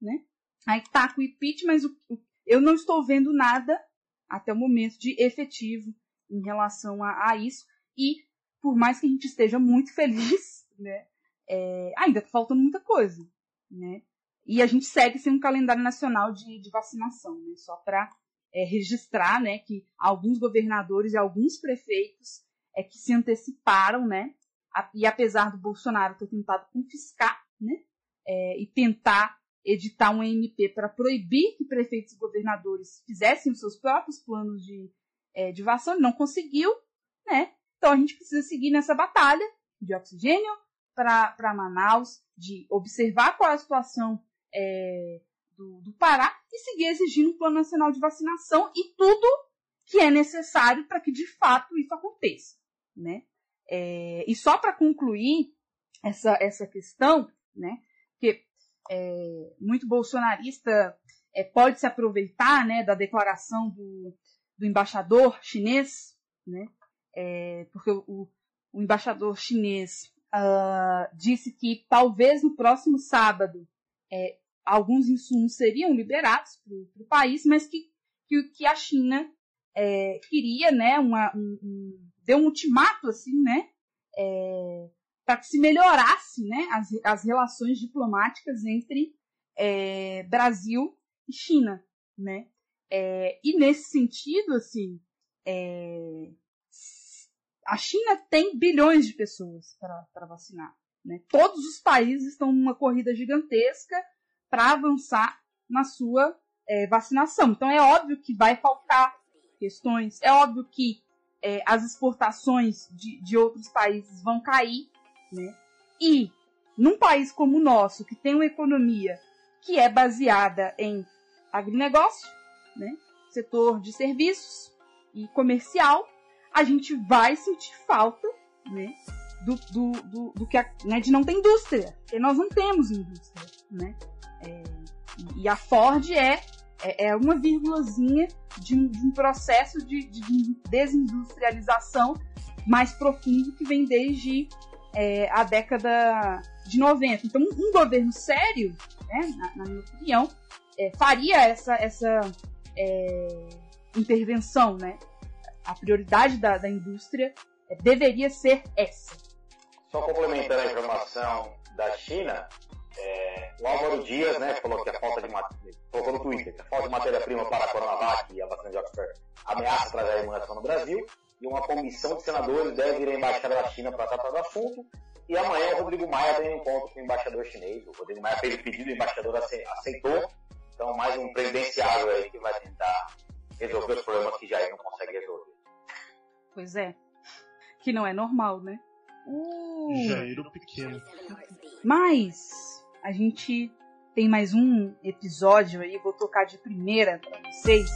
né? Aí tá com o impeachment, mas o, o, eu não estou vendo nada até o momento de efetivo em relação a, a isso. E por mais que a gente esteja muito feliz, né? É, ainda tá faltando muita coisa, né? E a gente segue sem um calendário nacional de, de vacinação, né? Só para é, registrar, né, que alguns governadores e alguns prefeitos é que se anteciparam, né, e apesar do Bolsonaro ter tentado confiscar, né, é, e tentar editar um MP para proibir que prefeitos e governadores fizessem os seus próprios planos de, é, de vacina, não conseguiu, né? Então a gente precisa seguir nessa batalha de oxigênio para Manaus, de observar qual é a situação é, do, do Pará e seguir exigindo um plano nacional de vacinação e tudo que é necessário para que de fato isso aconteça, né? É, e só para concluir essa, essa questão, né, que é, muito bolsonarista é, pode se aproveitar né, da declaração do, do embaixador chinês, né, é, porque o, o, embaixador chinês uh, disse que talvez no próximo sábado é, alguns insumos seriam liberados para o país, mas que, que, que a China é, queria, né, uma, um, deu um ultimato, assim, né, é, para que se melhorasse, né, as, as relações diplomáticas entre é, Brasil e China, né. É, e nesse sentido, assim, é, a China tem bilhões de pessoas para vacinar. Né? Todos os países estão numa corrida gigantesca para avançar na sua é, vacinação. Então é óbvio que vai faltar questões. É óbvio que é, as exportações de, de outros países vão cair, né? E num país como o nosso, que tem uma economia que é baseada em agronegócio, né? setor de serviços e comercial, a gente vai sentir falta né? do, do, do, do que a, né? de não ter indústria, porque nós não temos indústria. Né? É, e a Ford é é, é uma vírgulazinha de um, de um processo de, de, desindustrialização mais profundo que vem desde é, a década de 90. Então, um governo sério, né, na, na minha opinião, é, faria essa, essa é, intervenção. Né? A prioridade da, da indústria é, deveria ser essa. Só complementando a informação da China, é, o Álvaro Dias, né, falou que a falta de colocou no Twitter, a falta de matéria-prima para a Coronavac e a vacina de Oxford ameaça trazer a imunização no Brasil, e uma comissão de senadores deve ir à embaixada da China para tratar do assunto. E amanhã o Rodrigo Maia tem um encontro com o embaixador chinês. O Rodrigo Maia fez o pedido, o embaixador aceitou. Então, mais um presidenciável aí que vai tentar resolver os problemas que Jair não consegue resolver. Pois é. Que não é normal, né? Uh. Jair o pequeno. Mas a gente tem mais um episódio aí, vou tocar de primeira para vocês.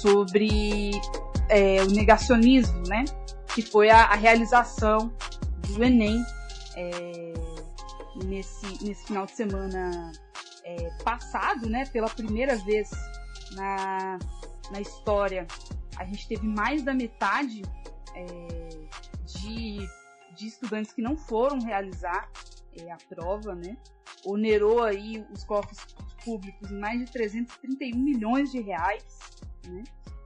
Sobre é, o negacionismo, né? Que foi a, a realização do Enem é, nesse, nesse final de semana é, passado, né? Pela primeira vez na, na história, a gente teve mais da metade é, de, de estudantes que não foram realizar é, a prova, né? Onerou aí os cofres públicos em mais de 331 milhões de reais, né?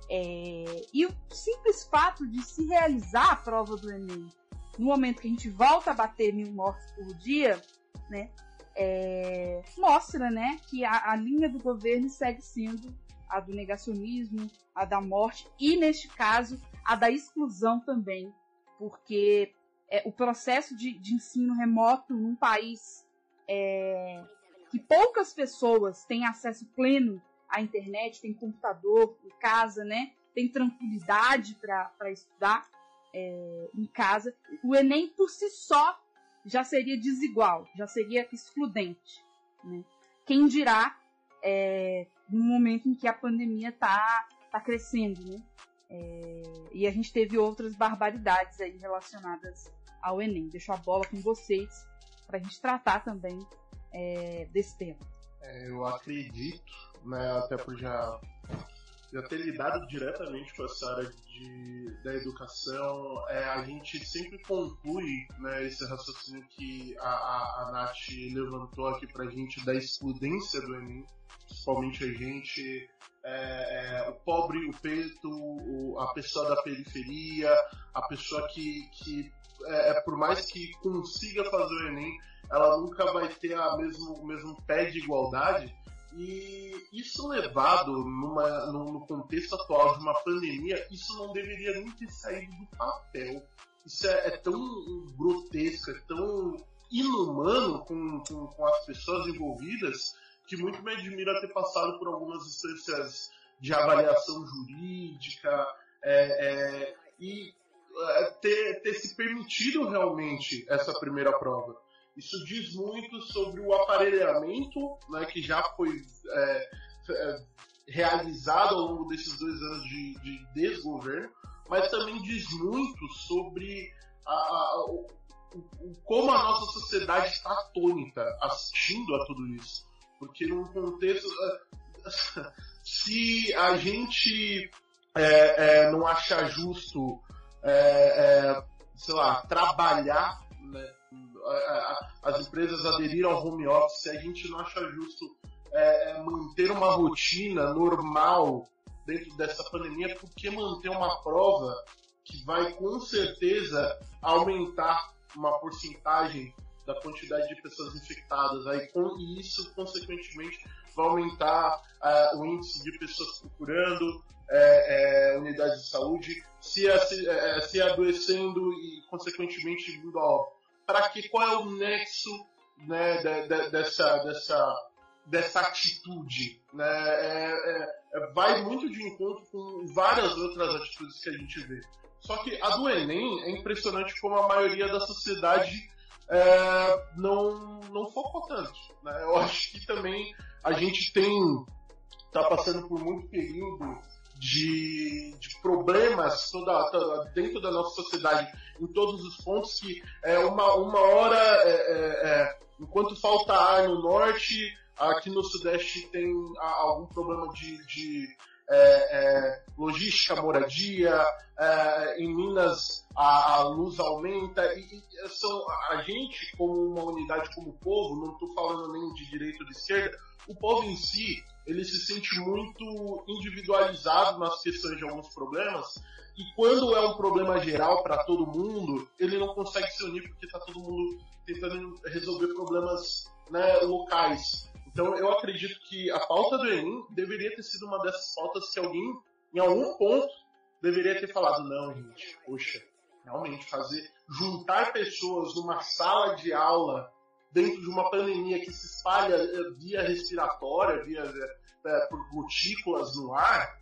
É, e o simples fato de se realizar a prova do Enem no momento que a gente volta a bater mil mortes por dia, né, é, mostra né, que a, a linha do governo segue sendo a do negacionismo, a da morte e, neste caso, a da exclusão também, porque é, o processo de, de, ensino remoto num país é, que poucas pessoas têm acesso pleno à internet, tem computador em casa, né? Tem tranquilidade para estudar é, em casa. O Enem por si só já seria desigual, já seria excludente. Né? Quem dirá é, no momento em que a pandemia está tá crescendo, né? É, e a gente teve outras barbaridades aí relacionadas ao Enem. Deixo a bola com vocês para a gente tratar também é, desse tema. É, eu acredito, né, até por já, já ter lidado diretamente com essa área de, da educação, é, a gente sempre conclui né, esse raciocínio que a, a, a Nath levantou aqui para a gente da excludência do Enem principalmente a gente, é, é, o pobre, o preto, o, a pessoa da periferia, a pessoa que, que é, é, por mais que consiga fazer o Enem, ela nunca vai ter a mesmo, o mesmo pé de igualdade. E isso levado numa, no, contexto atual de uma pandemia, isso não deveria nem ter saído do papel. Isso é, é tão grotesco, é tão inumano com, com, com as pessoas envolvidas que muito me admira ter passado por algumas instâncias de avaliação jurídica é, é, e é, ter, ter se permitido realmente essa primeira prova. Isso diz muito sobre o aparelhamento né, que já foi é, é, realizado ao longo desses dois anos de, de desgoverno, mas também diz muito sobre a, a, o, o, como a nossa sociedade está atônita assistindo a tudo isso. Porque num contexto. Se a gente é, é, não achar justo, é, é sei lá, trabalhar, né, as empresas aderiram ao home office, a gente não achar justo é, é, manter uma rotina normal dentro dessa pandemia, por que manter uma prova que vai com certeza aumentar uma porcentagem da quantidade de pessoas infectadas. Aí, com, e isso, consequentemente, vai aumentar uh, o índice de pessoas procurando é, unidades de saúde, se, se, se adoecendo e, consequentemente, vindo a óbito. Para que? Qual é o nexo né, de, de, dessa, dessa, dessa atitude? Né? É, é, vai muito de encontro com várias outras atitudes que a gente vê. Só que a do Enem é impressionante como a maioria da sociedade é, não, não focou tanto. Né? Eu acho que também a gente tem está passando por muito período de, de problemas toda, toda, dentro da nossa sociedade em todos os pontos que é uma, uma hora é, é, é enquanto falta ar no norte aqui no sudeste tem algum problema de, de é, é, logística, moradia, é, em Minas a, a, luz aumenta, e, e, são, a gente, como uma unidade, como povo, não estou falando nem de direita ou de esquerda, o povo em si, ele se sente muito individualizado nas questões de alguns problemas, e quando é um problema geral para todo mundo, ele não consegue se unir porque está todo mundo tentando resolver problemas né, locais. Então eu acredito que a pauta do Enem deveria ter sido uma dessas pautas que alguém em algum ponto, deveria ter falado, não, gente, poxa, realmente fazer, juntar pessoas numa sala de aula dentro de uma pandemia que se espalha eh, via respiratória, via é, por gotículas no ar,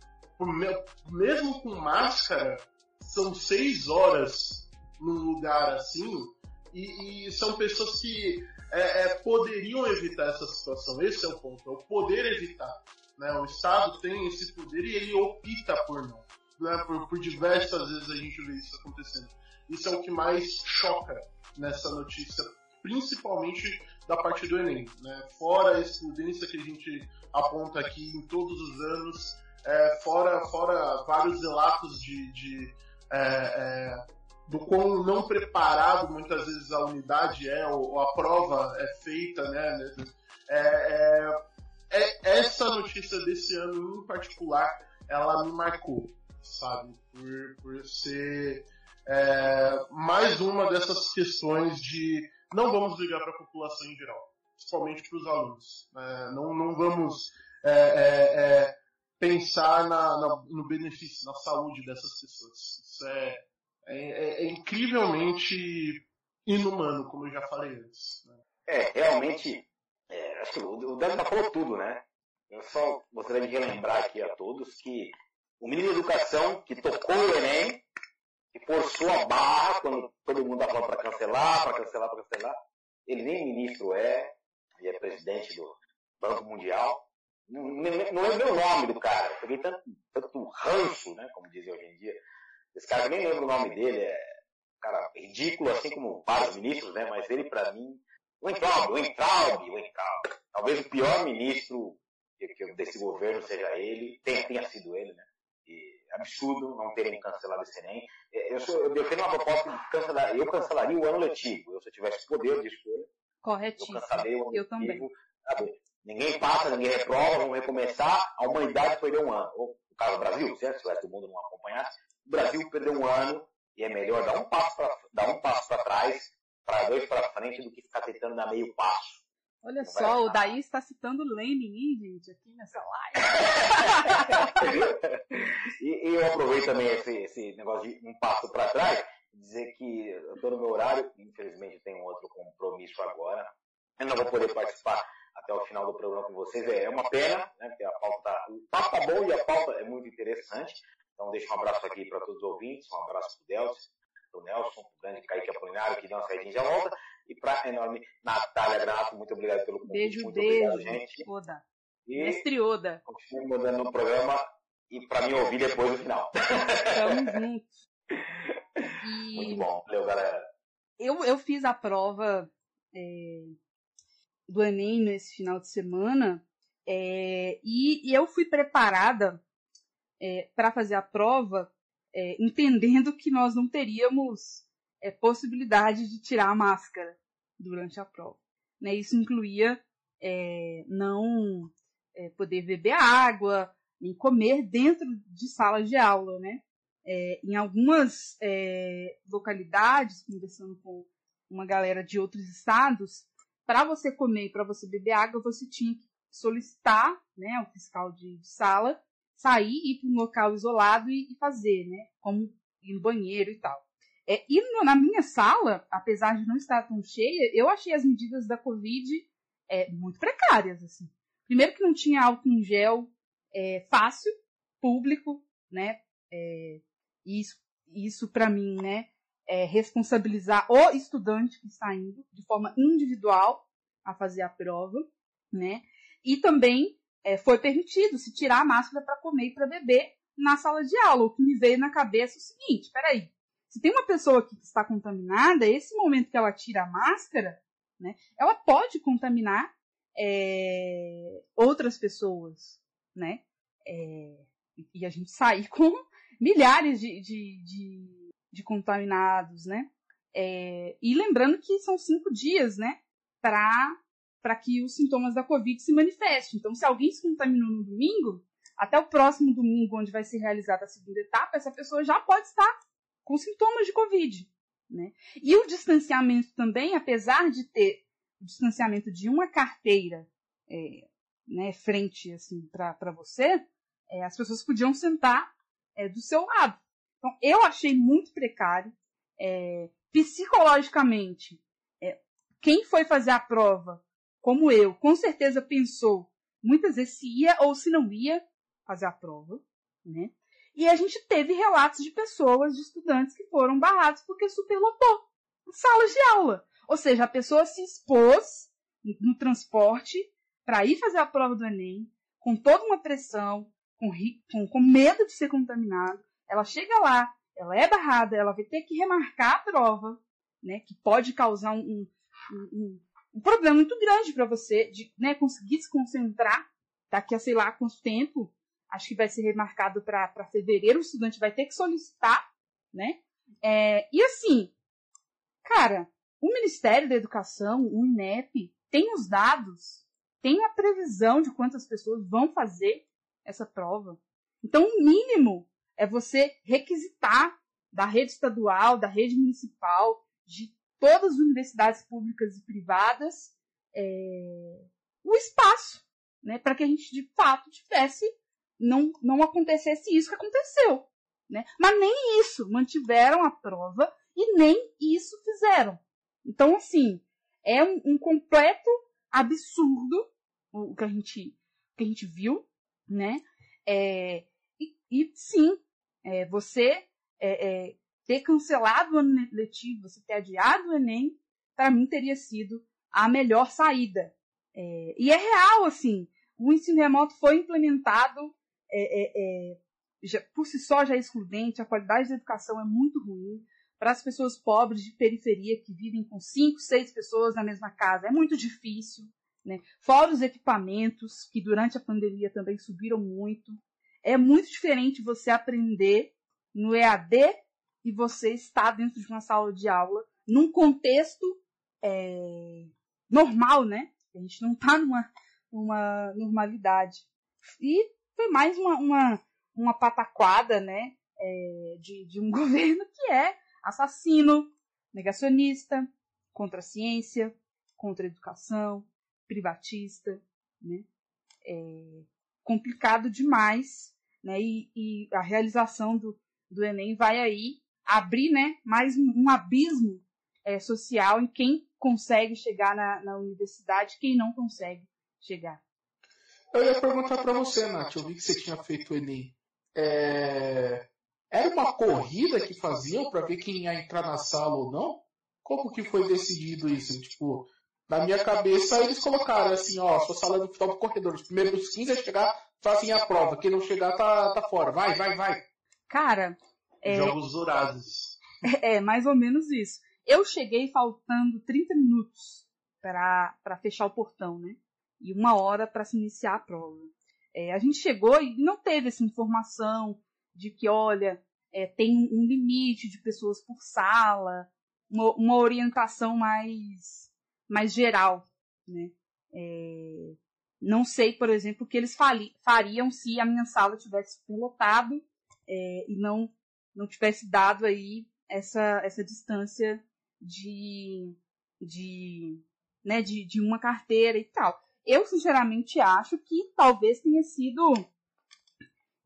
mesmo com máscara, são seis horas num lugar assim, e, e são pessoas que é, é, poderiam evitar essa situação. Esse é o ponto, é o poder evitar. Né? O Estado tem esse poder e ele opta por não. Né? Por, por diversas vezes a gente vê isso acontecendo. Isso é o que mais choca nessa notícia, principalmente da parte do Enem. Né? Fora a excludência que a gente aponta aqui em todos os anos, é, fora, fora vários relatos de, de é, é, do quão não preparado muitas vezes a unidade é, ou, ou a prova é feita, né? É, é, é, essa notícia desse ano em particular, ela me marcou, sabe? Por, por ser mais uma dessas questões de não vamos ligar para a população em geral, principalmente para os alunos. É, não, não vamos é, pensar na, na, no benefício, na saúde dessas pessoas. Isso é é, é, é incrivelmente inumano, como eu já falei antes. Né? É, realmente, é, acho que o Débora falou tudo, né? Eu só gostaria de relembrar aqui a todos que o ministro da Educação, que tocou o Enem, que forçou a barra quando todo mundo estava para cancelar, para cancelar, para cancelar, ele nem ministro é, ele é presidente do Banco Mundial. Não, lembro o nome do cara, peguei tanto, tanto ranço, né, como dizem hoje em dia, esse cara, eu nem lembro o nome dele, é cara ridículo, assim como vários ministros, né? Mas ele, para mim, o Entraub, o Entraub, o Entraub. Talvez o pior ministro desse governo seja ele, tenha, tenha sido ele, né? E absurdo não terem cancelado esse Enem. É, eu, sou, eu defendo uma proposta de cancelar, eu cancelaria o ano letivo. Eu, se eu tivesse poder de escolha, Corretíssimo. eu o ano eu letivo. Também. Ninguém passa, ninguém reprova, vamos recomeçar. A humanidade perdeu um ano. Ou, no caso do Brasil, certo? Se o resto do mundo não acompanhasse, o Brasil perdeu um ano e é melhor dar um passo para dar um passo para trás, para dois para frente, do que ficar tentando dar meio passo. Olha Não só, o Daí está citando Lenin, hein, gente, aqui nessa live. e, e, eu aproveito também esse, esse negócio de um passo para trás, dizer que eu estou no meu horário, infelizmente tenho outro compromisso agora, eu não vou poder participar até o final do programa com vocês. É uma pena, né? Porque a pauta tá, o papo tá bom e a pauta é muito interessante. Então deixo um abraço aqui para todos os ouvintes, um abraço para o Delcio, para o Nelson, para o grande Kaique Apolinário, que dá uma saída já volta, e para enorme Natália Granato, muito obrigado pelo convite. Beijo, muito beijo, obrigado, gente. Oda. E Mestre Oda. Continue mandando no programa e para me ouvir depois do final. Tamo juntos. E... Muito bom, valeu galera. Eu, eu fiz a prova é, do Enem nesse final de semana é, e, e eu fui preparada é, para fazer a prova, é, entendendo que nós não teríamos é, possibilidade de tirar a máscara durante a prova. Né? Isso incluía é, não é, poder beber água, nem comer dentro de salas de aula. Né? É, em algumas localidades, conversando com uma galera de outros estados, para você comer e para você beber água, você tinha que solicitar né, ao fiscal de, de sala sair, ir para um local isolado e, e, fazer, né? Como ir no banheiro e tal. É, e no, na minha sala, apesar de não estar tão cheia, eu achei as medidas da Covid é, muito precárias, assim. Primeiro que não tinha álcool em gel é, fácil, público, né? É, isso, isso para mim, né? É responsabilizar o estudante que está indo de forma individual a fazer a prova, né? E também é, foi permitido se tirar a máscara para comer e para beber na sala de aula. O que me veio na cabeça é o seguinte: peraí, se tem uma pessoa que está contaminada, esse momento que ela tira a máscara, né, ela pode contaminar é, outras pessoas, né? É, e a gente sair com milhares de, de, de, de contaminados, né? É, e lembrando que são cinco dias, né? Para para que os sintomas da Covid se manifestem. Então, se alguém se contaminou no domingo, até o próximo domingo, onde vai ser realizada a segunda etapa, essa pessoa já pode estar com sintomas de Covid. Né? E o distanciamento também, apesar de ter o distanciamento de uma carteira é, né, frente assim para você, é, as pessoas podiam sentar é, do seu lado. Então, eu achei muito precário. É, psicologicamente, é, quem foi fazer a prova, como eu, com certeza pensou muitas vezes se ia ou se não ia fazer a prova, né? E a gente teve relatos de pessoas, de estudantes que foram barrados porque superlotou salas de aula. Ou seja, a pessoa se expôs no transporte para ir fazer a prova do Enem, com toda uma pressão, com, com, com medo de ser contaminado. Ela chega lá, ela é barrada, ela vai ter que remarcar a prova, né, que pode causar um, um, um, um problema muito grande para você de né, conseguir se concentrar daqui a sei lá quanto tempo. Acho que vai ser remarcado para fevereiro, o estudante vai ter que solicitar, né? É, e assim, cara, o Ministério da Educação, o INEP, tem os dados, tem a previsão de quantas pessoas vão fazer essa prova. Então, o mínimo é você requisitar da rede estadual, da rede municipal, de todas as universidades públicas e privadas, é, o espaço, né, para que a gente de fato tivesse, não, não acontecesse isso que aconteceu. Né? Mas nem isso mantiveram a prova e nem isso fizeram. Então, assim, é um, um completo absurdo o que a gente, que a gente viu, né? É, e, e, sim, é, você é, é ter cancelado o ano letivo, você ter adiado o Enem, para mim teria sido a melhor saída. É, e é real, assim, o ensino remoto foi implementado, é, já, por si só já é excludente, a qualidade da educação é muito ruim, para as pessoas pobres de periferia que vivem com cinco, seis pessoas na mesma casa. É muito difícil. Né? Fora os equipamentos, que durante a pandemia também subiram muito. É muito diferente você aprender no EAD e você estar dentro de uma sala de aula, num contexto é, normal, né? A gente não está numa, numa normalidade. E foi mais uma, uma, uma pataquada, né? É, de, de um governo que é assassino, negacionista, contra a ciência, contra a educação, privatista, né? É complicado demais, né? E, e, a realização do, do Enem vai aí abrir, né? Mais um abismo é, social em quem consegue chegar na, na universidade, quem não consegue chegar. Eu ia perguntar para você, Nath, eu vi que você tinha feito o Enem. É... Era uma corrida que faziam para ver quem ia entrar na sala ou não? Como que foi decidido isso? Tipo, na minha cabeça eles colocaram assim, ó, sua sala é do final do corredor. Os primeiros 15 a chegar fazem a prova. Quem não chegar tá, tá fora. Vai, vai, vai. Cara. É... Jogos Dourados. É, é, mais ou menos isso. Eu cheguei faltando 30 minutos para fechar o portão, né? E uma hora para se iniciar a prova. É, a gente chegou e não teve essa informação de que, olha, é, tem um limite de pessoas por sala, uma, uma orientação mais, mais geral, né? É, não sei, por exemplo, o que eles fariam se a minha sala tivesse lotado é, e não, não tivesse dado aí essa, essa distância de, de, né, de, de uma carteira e tal. Eu, sinceramente, acho que talvez tenha sido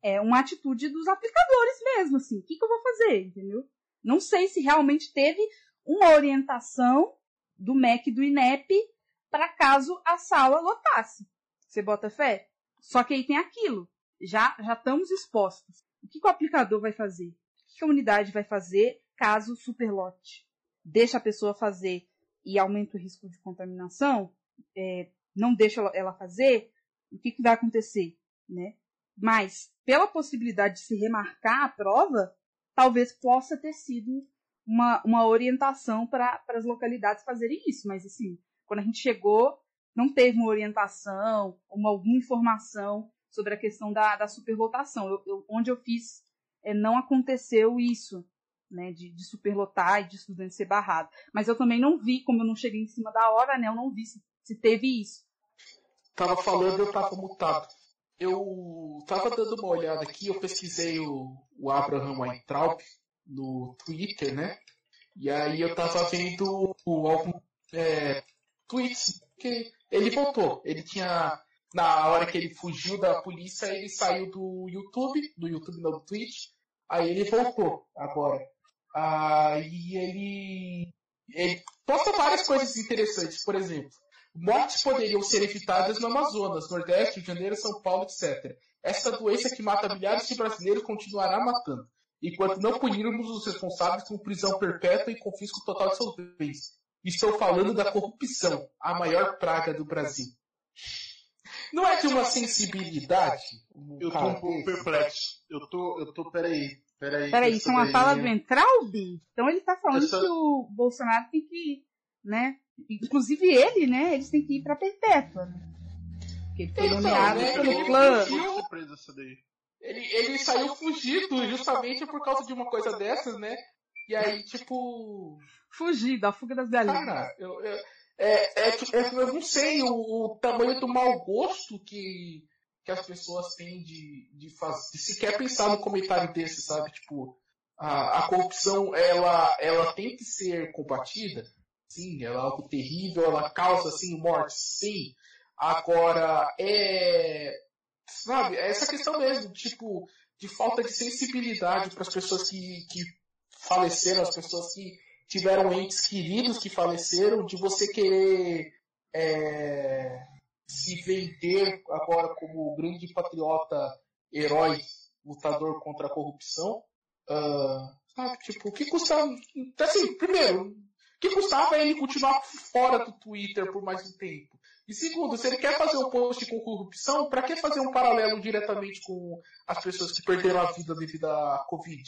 é uma atitude dos aplicadores mesmo, assim. O que, que eu vou fazer, entendeu? Não sei se realmente teve uma orientação do MEC do INEP para caso a sala lotasse. Você bota fé? Só que aí tem aquilo. Já, já estamos expostos. O que, que o aplicador vai fazer? O que a unidade vai fazer caso superlote? Deixa a pessoa fazer e aumenta o risco de contaminação? É, não deixa ela fazer? O que, que vai acontecer? Né? Mas, pela possibilidade de se remarcar a prova, talvez possa ter sido uma, uma orientação para as localidades fazerem isso. Mas, assim, quando a gente chegou, não teve uma orientação, uma, alguma informação sobre a questão da, da superlotação. Eu, eu, onde eu fiz, é, não aconteceu isso, né, de, de superlotar e de estudante ser barrado. Mas eu também não vi, como eu não cheguei em cima da hora, né, eu não vi se, se teve isso. Tava falando, eu tava mutado eu estava dando uma olhada aqui, eu pesquisei o, o Abraham Weintraub no Twitter, né? E aí eu estava vendo alguns é, tweets que ele voltou. Ele tinha na hora que ele fugiu da polícia, ele saiu do YouTube, do YouTube não do Twitch, Aí ele voltou agora. Aí ele, ele posta várias coisas interessantes, por exemplo. Mortes poderiam ser evitadas no Amazonas, Nordeste, Rio de Janeiro, São Paulo, etc. Essa doença que mata milhares de brasileiros continuará matando, enquanto não punirmos os responsáveis com prisão perpétua e confisco total de seus bens. Estou falando da corrupção, a maior praga do Brasil. Não é de uma sensibilidade? Eu tô um pouco perplexo. Eu tô, eu tô, peraí. Peraí. Peraí, isso é uma daí- fala do Entralbi? Então ele tá falando Essa- que o Bolsonaro tem que, né? Inclusive ele, né? Eles têm que ir pra perpétua, né? Porque ele foi Então, nomeado né, pelo ele- clã. ele-. Ele, ele saiu fugido justamente por causa de uma coisa dessas, né? E aí, tipo. Fugir da fuga das galinhas. Cara, eu, eu, é, é, tipo, é, eu não sei o, o tamanho do mau gosto que, que as pessoas têm de, de, faz, de sequer pensar num comentário desse, sabe? Tipo, a, a corrupção, ela, ela tem que ser combatida, sim, ela é algo terrível, ela causa, sim, morte, sim. Agora, é. Sabe, é essa questão mesmo, tipo, de falta de sensibilidade para as pessoas que, que faleceram, as pessoas que tiveram entes queridos que faleceram, de você querer é, se vender agora como grande patriota, herói, lutador contra a corrupção. Ah, sabe, tipo, o que custava. Assim, primeiro, que custava ele continuar fora do Twitter por mais um tempo? E segundo, se ele quer fazer um post com corrupção, para que fazer um paralelo diretamente com as pessoas que perderam a vida devido à Covid?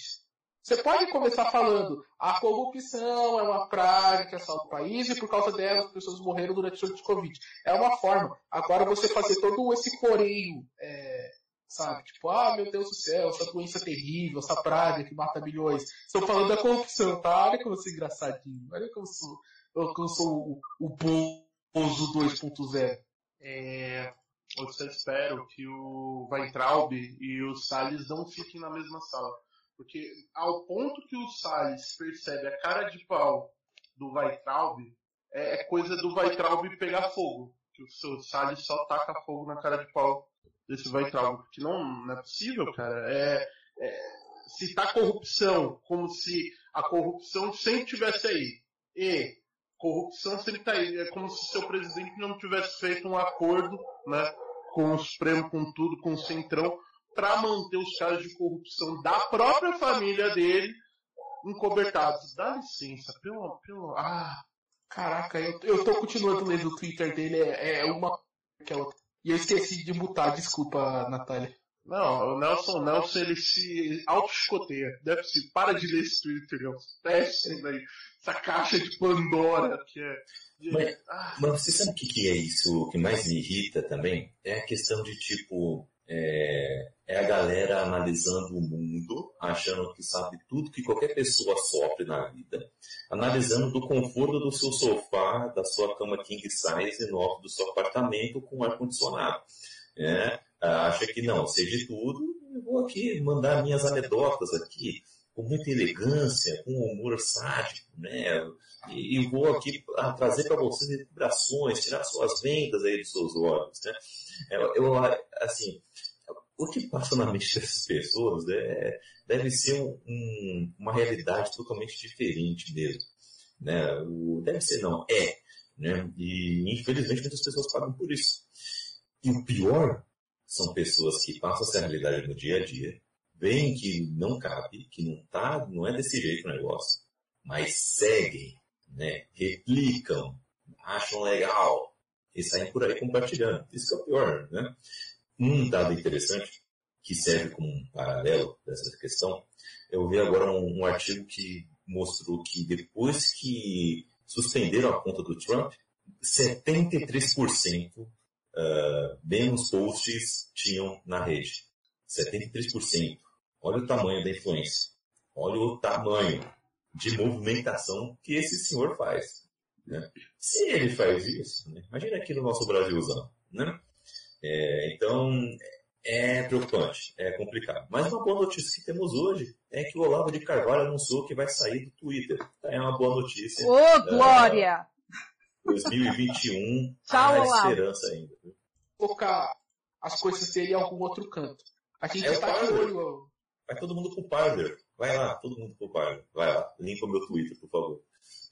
Você pode começar falando, a corrupção é uma praga que assalta o país e por causa dela as pessoas morreram durante o Covid. É uma forma. Agora você fazer todo esse floreio, é, sabe? Tipo, ah, meu Deus do céu, essa doença terrível, essa praga que mata milhões. Estou falando da corrupção, tá? Olha como eu sou engraçadinho. Olha como eu sou, eu, como eu sou o, o Bozo 2.0. É, eu só espero que o Weintraub e o Salles não fiquem na mesma sala. Porque ao ponto que o Salles percebe a cara de pau do Weintraub, é, é coisa do Weintraub pegar fogo. Que o seu Salles só taca fogo na cara de pau desse Weintraub. Porque não, não é possível, cara. É, é, citar corrupção como se a corrupção sempre tivesse aí. E corrupção sempre tá aí. É como se seu presidente não tivesse feito um acordo, né, com o Supremo, com tudo, com o Centrão, para manter os casos de corrupção da própria família dele encobertados. Dá licença, pelo, pelo, ah, Caraca, eu, eu tô continuando lendo o Twitter dele, é, é uma que é outra. E eu esqueci de mutar, desculpa, Natália. não, o Nelson, Nelson, ele se auto-escoteia. Deve se, para de ler esse Twitter, Nelson. Péssimo aí. Essa caixa de Pandora, que é... de- Mas- ah, Mas você sabe o que, que é isso o que mais me irrita também? É a questão de tipo. É, é a galera analisando o mundo, achando que sabe tudo que qualquer pessoa sofre na vida, analisando do conforto do seu sofá, da sua cama king size no do seu apartamento com ar-condicionado. Ah, acha que não, sei de tudo, eu vou aqui mandar minhas anedotas aqui, com muita elegância, com humor sádico, né? E, e vou aqui ah, trazer para vocês vibrações, tirar suas vendas aí dos seus olhos, né? Eu, eu, assim, o que passa na mente dessas pessoas né, deve ser um- um- uma realidade totalmente diferente mesmo, né? O, deve ser não, é, né? E infelizmente muitas pessoas pagam por isso. E o pior são pessoas que passam essa realidade no dia a dia, veem que não cabe, que não tá, não é desse jeito o negócio, mas seguem né, replicam, acham legal e saem por aí compartilhando. Isso é o pior, né? Um dado interessante que serve como um paralelo dessa questão, eu vi agora um, um artigo que mostrou que depois que suspenderam a conta do Trump, 73% ah, menos posts tinham na rede. 73%. Olha o tamanho da influência. Olha o tamanho de movimentação que esse senhor faz. né? Se ele faz isso, né? imagina aqui no nosso Brasilzão. Né? É, então, é preocupante, é complicado. Mas uma boa notícia que temos hoje é que o Olavo de Carvalho anunciou que vai sair do Twitter. É uma boa notícia. Ô, Glória! 2021, Tchau, há Olavo. esperança ainda. Colocar as coisas dele em algum outro canto. A gente É o tá de olho. Vai todo mundo pro Parler. Vai lá, todo mundo Parler. Vai lá, limpa o meu Twitter, por favor.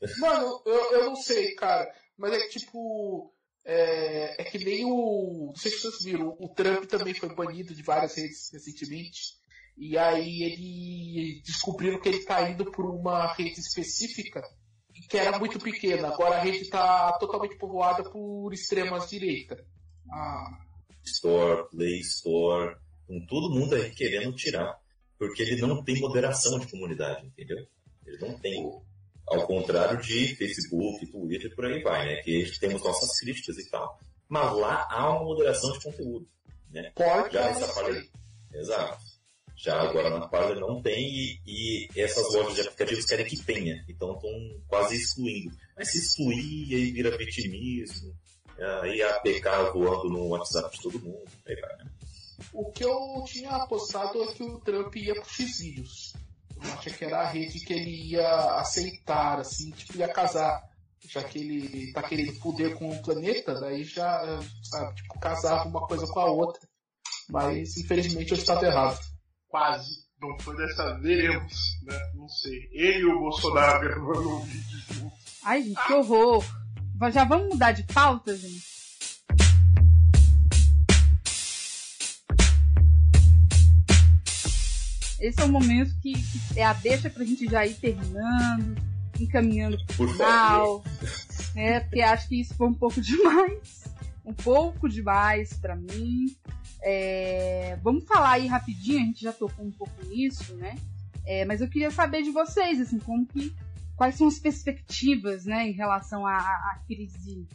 Mano, eu, eu não sei, cara. Mas é que tipo. É, é que nem o. Não sei se vocês viram, o Trump também foi banido de várias redes recentemente. E aí ele descobriram que ele está indo por uma rede específica que era muito pequena. Agora a rede está totalmente povoada por extremas direita. Ah. Store, Play Store, com todo mundo aí querendo tirar. Porque ele não tem moderação de comunidade, entendeu? Ele não tem. Ao contrário de Facebook, Twitter e por aí vai, né? Que temos nossas críticas e tal. Mas lá há uma moderação de conteúdo. Né? Pode, Já essa parte. Exato. Já agora na Parler não tem e, e, essas lojas de aplicativos querem que tenha. Então estão quase excluindo. Mas se excluir, aí vira vitimismo. Aí a APK voando no WhatsApp de todo mundo. Aí vai, né? O que eu tinha apostado é que o Trump ia pro X-Videos. Eu achei que era a rede que ele ia aceitar, assim, tipo, ia casar. Já que ele tá querendo poder com o planeta, daí já, sabe, tipo, casava uma coisa com a outra. Mas, infelizmente, eu estava errado. Quase. Não foi dessa veremos, né? Não sei. Ele e o Bolsonaro gravando um vídeo junto. Ai, gente, que horror. Já vamos mudar de pauta, gente? Esse é o momento que, que é a deixa pra gente já ir terminando, encaminhando pro final, né? Porque acho que isso foi um pouco demais, um pouco demais para mim. É, vamos falar aí rapidinho, a gente já tocou um pouco nisso, né? É, mas eu queria saber de vocês, assim, como que, quais são as perspectivas, né, em relação à, à crise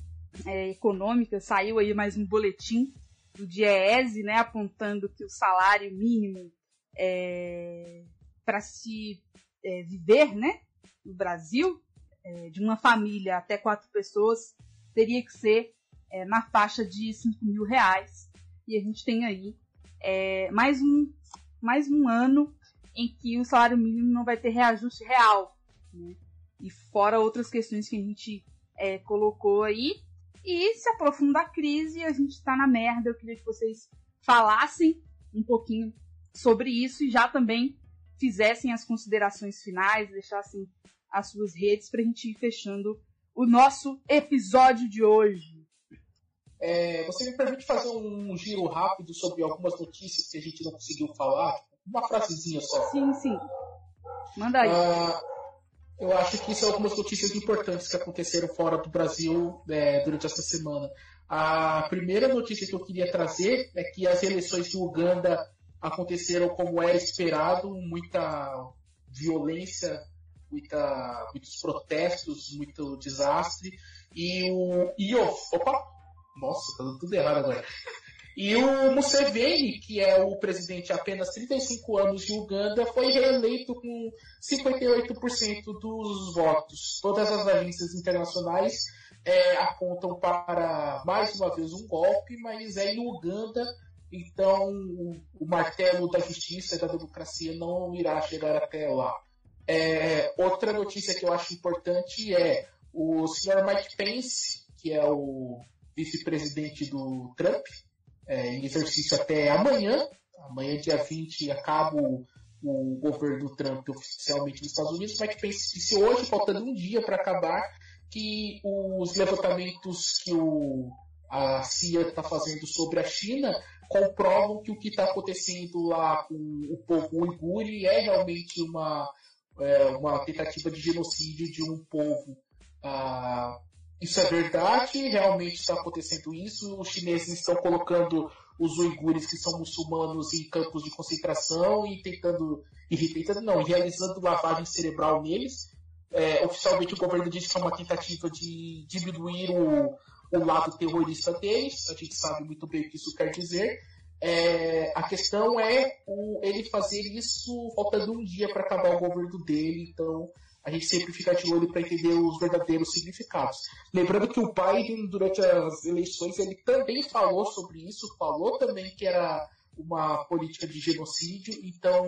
é, econômica. Saiu aí mais um boletim do DIEESE, né, apontando que o salário mínimo é, para se é, viver, né, no Brasil, é, de uma família até quatro pessoas, teria que ser é, na faixa de 5 mil reais. E a gente tem aí é, mais, um, mais um ano em que o salário mínimo não vai ter reajuste real. Né? E fora outras questões que a gente é, colocou aí. E se aprofunda a crise, a gente está na merda. Eu queria que vocês falassem um pouquinho sobre isso e já também fizessem as considerações finais, deixassem as suas redes para a gente ir fechando o nosso episódio de hoje. É, você me permite fazer um giro rápido sobre algumas notícias que a gente não conseguiu falar? Uma frasezinha só. Sim, sim. Manda aí. Ah, eu acho que são algumas notícias importantes que aconteceram fora do Brasil é, durante essa semana. A primeira notícia que eu queria trazer é que as eleições de Uganda aconteceram como era esperado, muita violência, muita, muitos protestos, muito desastre. E o Iof, opa, nossa, tá tudo errado agora. E o Museveni, que é o presidente há apenas 35 anos de Uganda, foi reeleito com 58% dos votos. Todas as agências internacionais é, apontam para mais uma vez um golpe, mas é em Uganda então, o, martelo da justiça e da democracia não irá chegar até lá. É, outra notícia que eu acho importante é o senhor Mike Pence, que é o vice-presidente do Trump, é, em exercício até amanhã. Amanhã, dia 20, acaba o, o governo Trump oficialmente nos Estados Unidos. Mike Pence disse hoje, faltando um dia para acabar, que os levantamentos que o, a CIA está fazendo sobre a China comprovam que o que está acontecendo lá com o povo uiguri é realmente uma, é, uma tentativa de genocídio de um povo. Ah, isso é verdade, realmente está acontecendo isso. Os chineses estão colocando os uigures que são muçulmanos em campos de concentração e tentando, e tentando não, realizando lavagem cerebral neles. É, oficialmente o governo diz que é uma tentativa de diminuir o, o lado terrorista deles, a gente sabe muito bem o que isso quer dizer. É, a questão é o, ele fazer isso faltando um dia para acabar o governo dele, então a gente sempre fica de olho para entender os verdadeiros significados. Lembrando que o Biden, durante as eleições, ele também falou sobre isso, falou também que era uma política de genocídio, então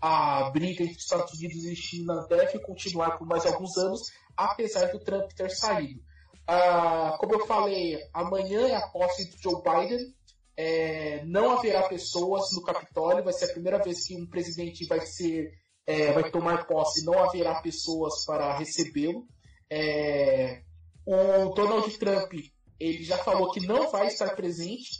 a briga entre Estados Unidos e China deve continuar por mais alguns anos, apesar do Trump ter saído. Ah, como eu falei, amanhã é a posse de Joe Biden. é, não haverá pessoas no Capitólio, vai ser a primeira vez que um presidente vai ser é, vai tomar posse, não haverá pessoas para recebê-lo. É, o Donald Trump ele já falou que não vai estar presente,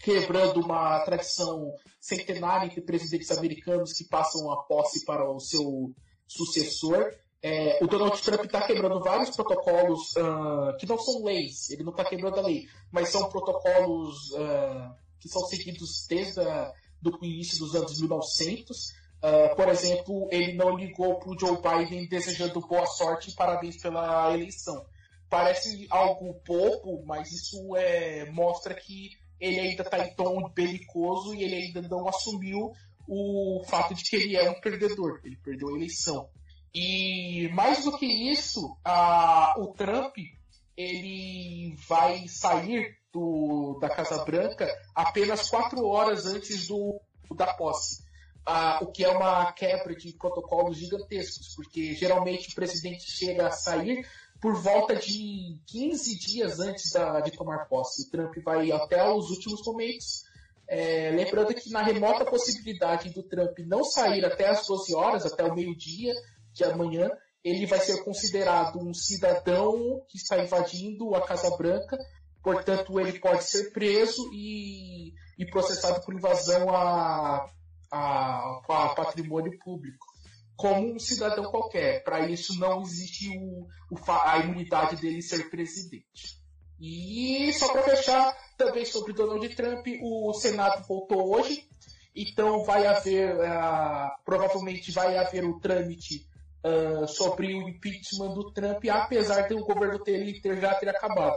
quebrando uma tradição centenária entre presidentes americanos que passam a posse para o seu sucessor. É, o Donald Trump está quebrando vários protocolos uh, que não são leis, ele não está quebrando a lei, mas são protocolos uh, que são seguidos desde o início dos anos 1900. Uh, ah, por exemplo, ele não ligou para o Joe Biden desejando boa sorte e parabéns pela eleição. Parece algo pouco, mas isso é, mostra que ele ainda está em tom belicoso e ele ainda não assumiu o fato de que ele é um perdedor. Ele perdeu a eleição. E mais do que isso, a, o Trump ele vai sair do, da Casa Branca apenas quatro horas antes do, da posse. Ah, o que é uma quebra de protocolos gigantescos, porque geralmente o presidente chega a sair por volta de 15 dias antes da, de tomar posse. O Trump vai até os últimos momentos. É, lembrando que na remota possibilidade do Trump não sair até as 12 horas, até o meio-dia de amanhã, ele vai ser considerado um cidadão que está invadindo a Casa Branca, portanto ele pode ser preso e, e processado por invasão a, a, a patrimônio público, como um cidadão qualquer. Para isso não existe o, o, a imunidade dele ser presidente. E só para fechar, também sobre Donald Trump, o Senado voltou hoje, então vai haver, uh, provavelmente vai haver o trâmite uh, sobre o impeachment do Trump, apesar de o governo dele ter, já ter acabado.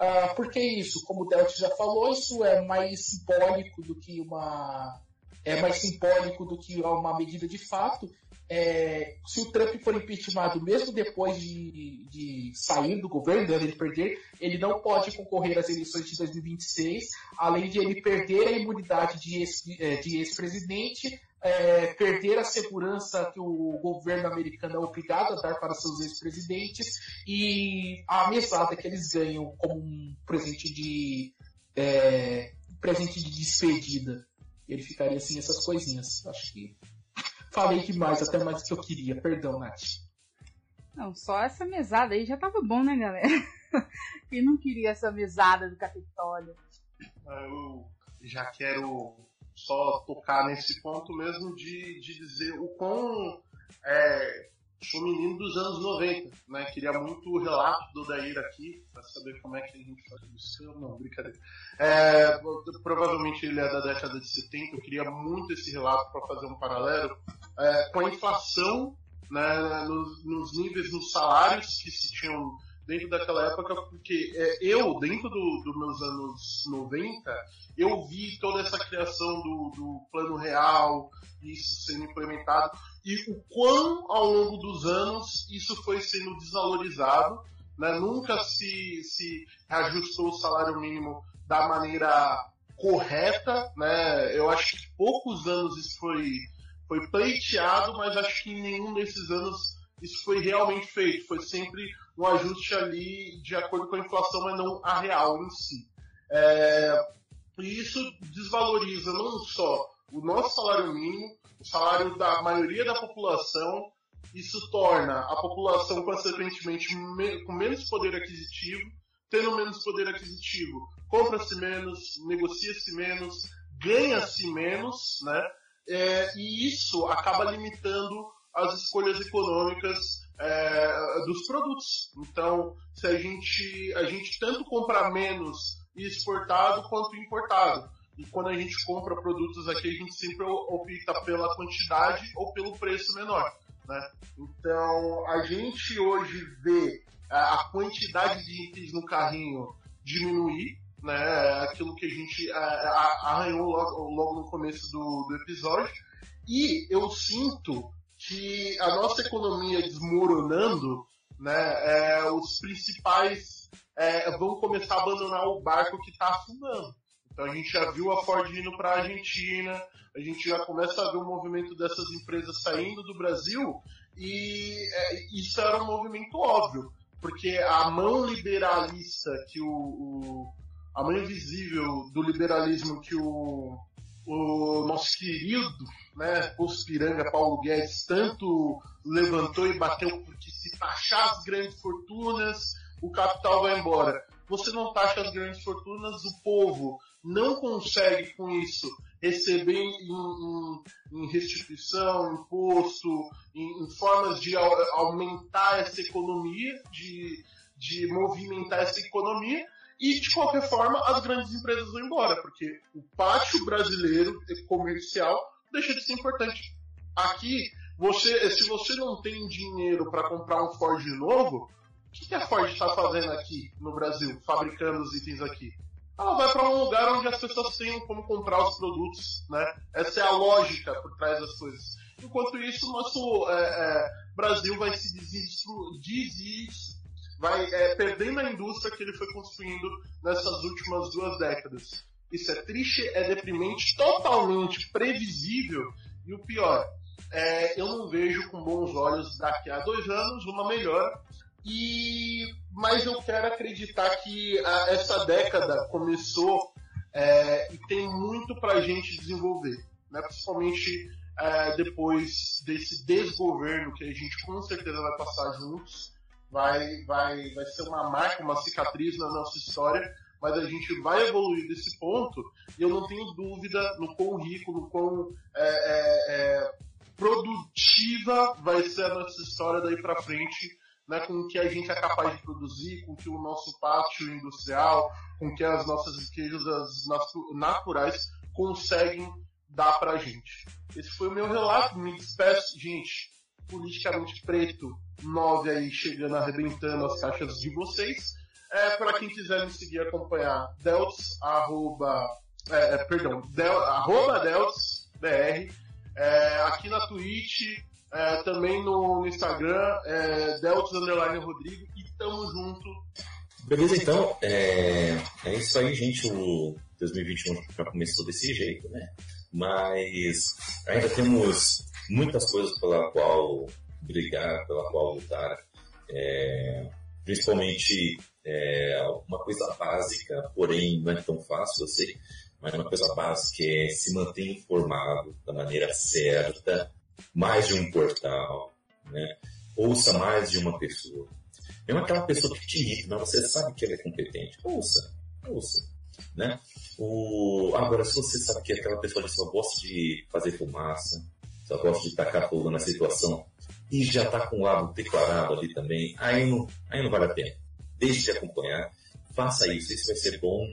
Uh, por que isso? Como o Delta já falou, isso é mais simbólico do que uma é mais simbólico do que uma medida de fato. É, se o Trump for impeachmentado mesmo depois de, de sair do governo, de ele perder, ele não pode concorrer às eleições de 2026, além de ele perder a imunidade de é, ex-presidente, é, perder a segurança que o governo americano é obrigado a dar para seus ex-presidentes e a mesada que eles ganham como um presente de é, presente de despedida. Ele ficaria assim essas coisinhas. Acho que falei demais, até mais do que eu queria. Perdão, Nath. Não, só essa mesada aí já tava bom, né, galera? Quem não queria essa mesada do Capitólio? Eu já quero só tocar nesse ponto mesmo de, de dizer o quão é, sou menino dos anos 90, né? Queria muito o relato do Dair aqui, para saber como é que a gente faz isso. Não, brincadeira. É, provavelmente ele é da década de 70, eu queria muito esse relato para fazer um paralelo é, com a inflação né, nos, nos, níveis, nos salários que se tinham dentro daquela época, porque é, eu, dentro dos do meus anos 90, eu vi toda essa criação do, do plano real, isso sendo implementado, e o quão ao longo dos anos isso foi sendo desvalorizado, né? nunca se, se reajustou o salário mínimo da maneira correta, né? eu acho que poucos anos isso foi, foi pleiteado, mas acho que em nenhum desses anos isso foi realmente feito, foi sempre um ajuste ali de acordo com a inflação, mas não a real em si. É, e isso desvaloriza não só o nosso salário mínimo, o salário da maioria da população, isso torna a população, consequentemente, me, com menos poder aquisitivo, tendo menos poder aquisitivo, compra-se menos, negocia-se menos, ganha-se menos, né? É, e isso acaba limitando as escolhas econômicas é, dos produtos. Então, se a gente, a gente tanto compra menos exportado quanto importado. E quando a gente compra produtos aqui, a gente sempre opta pela quantidade ou pelo preço menor. Né? Então, a gente hoje vê a quantidade de itens no carrinho diminuir, né? aquilo que a gente arranhou logo, logo no começo do, do episódio. E eu sinto que a nossa economia desmoronando, né, é, os principais é, vão começar a abandonar o barco que está afundando. Então a gente já viu a Ford indo para a Argentina, a gente já começa a ver o movimento dessas empresas saindo do Brasil e é, isso era um movimento óbvio, porque a mão liberalista que o, o, a mão invisível do liberalismo que o, o nosso querido né, Pospiranga Paulo Guedes tanto levantou e bateu porque se taxar as grandes fortunas, o capital vai embora. Você não taxa as grandes fortunas, o povo não consegue com isso receber em, em, em restituição, imposto, em, em, formas de aumentar essa economia, de, de movimentar essa economia, e de qualquer forma as grandes empresas vão embora, porque o pátio brasileiro comercial deixa de ser importante. Aqui, você, se você não tem dinheiro para comprar um Ford novo, o que, que a Ford está fazendo aqui no Brasil, fabricando os itens aqui? Ela vai para um lugar onde as pessoas tenham como comprar os produtos, né? Essa é a lógica por trás das coisas. Enquanto isso, nosso é, é, Brasil vai se desistru, vai é, perdendo a indústria que ele foi construindo nessas últimas duas décadas. Isso é triste, é deprimente, totalmente previsível e o pior, é, eu não vejo com bons olhos daqui a dois anos uma melhora e, mas eu quero acreditar que a, essa década começou é, e tem muito para a gente desenvolver, né? principalmente é, depois desse desgoverno que a gente com certeza vai passar juntos. Vai, vai, vai ser uma marca, uma cicatriz na nossa história, mas a gente vai evoluir desse ponto e eu não tenho dúvida no quão rico, no quão é, é, é produtiva vai ser a nossa história daí para frente né, com o que a gente é capaz de produzir, com que o nosso pátio industrial, com que as nossas riquezas naturais conseguem dar pra gente. Esse foi o meu relato, me despeço, gente, politicamente preto, 9 aí chegando, arrebentando as caixas de vocês. É, para quem quiser me seguir acompanhar, Delts, arroba, é, é, perdão, del, arroba Delts, BR, é, aqui na Twitch, é, também no, no Instagram, é, Deltos Underline Rodrigo, e tamo junto. Beleza, então, é, é isso aí, gente. O 2021 já começou desse jeito, né? Mas ainda temos muitas coisas pela qual brigar, pela qual lutar. É, principalmente é, uma coisa básica, porém não é tão fácil, eu sei, mas uma coisa básica é se manter informado da maneira certa, mais de um portal, né? ouça mais de uma pessoa. Mesmo aquela pessoa que te irrita, mas você sabe que ela é competente, ouça, ouça. Né? O... Agora, se você sabe que aquela pessoa só gosta de fazer fumaça, só gosta de tacar fogo na situação, e já está com o lado declarado ali também, aí não, aí não vale a pena. Deixe de acompanhar, faça isso, isso vai ser bom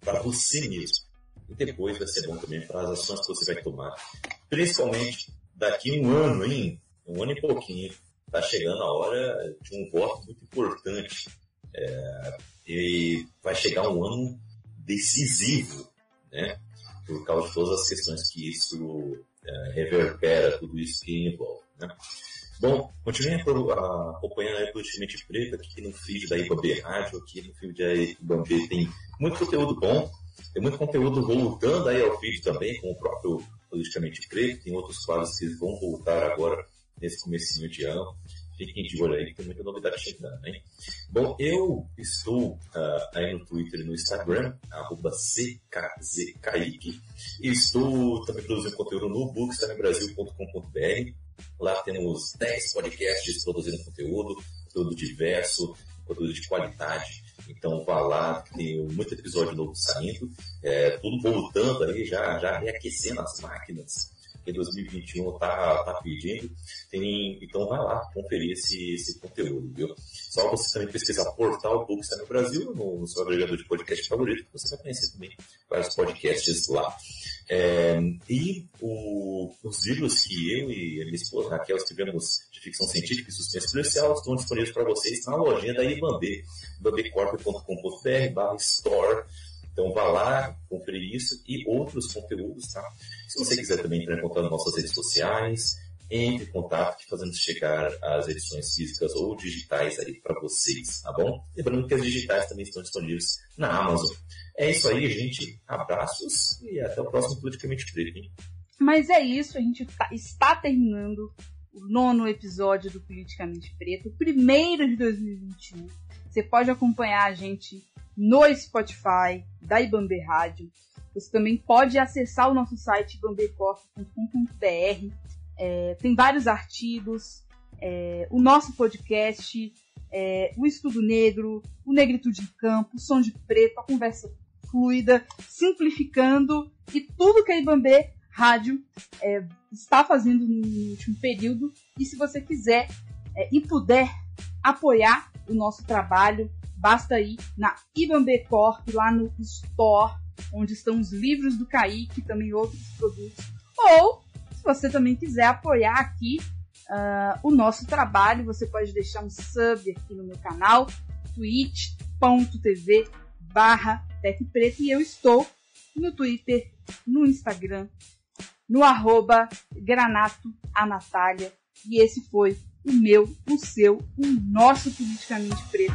para você mesmo. E depois vai ser bom também para as ações que você vai tomar. Principalmente daqui um ano, hein? Um ano e pouquinho, está chegando a hora de um voto muito importante. É, e vai chegar um ano decisivo, né? Por causa de todas as questões que isso é, reverbera, tudo isso que envolve, né? Bom, continue acompanhando a Politicamente Preto aqui no feed da IBAB Rádio, aqui no feed da IBAB tem muito conteúdo bom, tem muito conteúdo voltando aí ao feed também, com o próprio politicamente preto, tem outros quadros que vão voltar agora nesse comecinho de ano. Fiquem de olho aí que tem muita novidade chegando, hein? Bom, eu estou uh, aí no Twitter e no Instagram, arroba e estou também produzindo conteúdo no bookstamebrasil.com.br. Lá temos 10 podcasts produzindo conteúdo, conteúdo diverso, conteúdo de qualidade. Então vá lá, tem muito episódio novo saindo, é, tudo voltando aí, já, já reaquecendo as máquinas que 2021 tá, tá pedindo. Tem, então vai lá conferir esse, esse conteúdo, viu? Só você também pesquisar Portal Books no Brasil, no, no seu agregador de podcast favorito, você vai conhecer também vários podcasts lá. É, e o, os livros que eu e a minha esposa Raquel escrevemos de ficção científica e suspense policial estão disponíveis para vocês na lojinha da Ibambe, ibambecorp.com.br barra store. Então vá lá, conferir isso e outros conteúdos, tá? Se você quiser também entrar em contato nas nossas redes sociais, entre em contato que fazemos chegar as edições físicas ou digitais aí para vocês, tá bom? Lembrando que as digitais também estão disponíveis na Amazon. É isso aí, gente. Abraços e até o próximo Politicamente Preto. Mas é isso, a gente tá, está terminando o nono episódio do Politicamente Preto, o primeiro de 2021. Você pode acompanhar a gente no Spotify da Ibambe Rádio. Você também pode acessar o nosso site ibambecorp.com.br. É, tem vários artigos, é, o nosso podcast, é, o Estudo Negro, o Negritude em Campo, o Som de Preto, a conversa fluida, simplificando e tudo que a Ibambe Rádio é, está fazendo no último período. E se você quiser é, e puder apoiar o nosso trabalho, basta ir na Ibambe Corp, lá no Store, onde estão os livros do Kaique e também outros produtos. Ou, se você também quiser apoiar aqui uh, o nosso trabalho, você pode deixar um sub aqui no meu canal, twitch.tv barra Preto, e eu estou no Twitter, no Instagram, no arroba Granato a Natália. E esse foi o meu, o seu, o nosso politicamente preto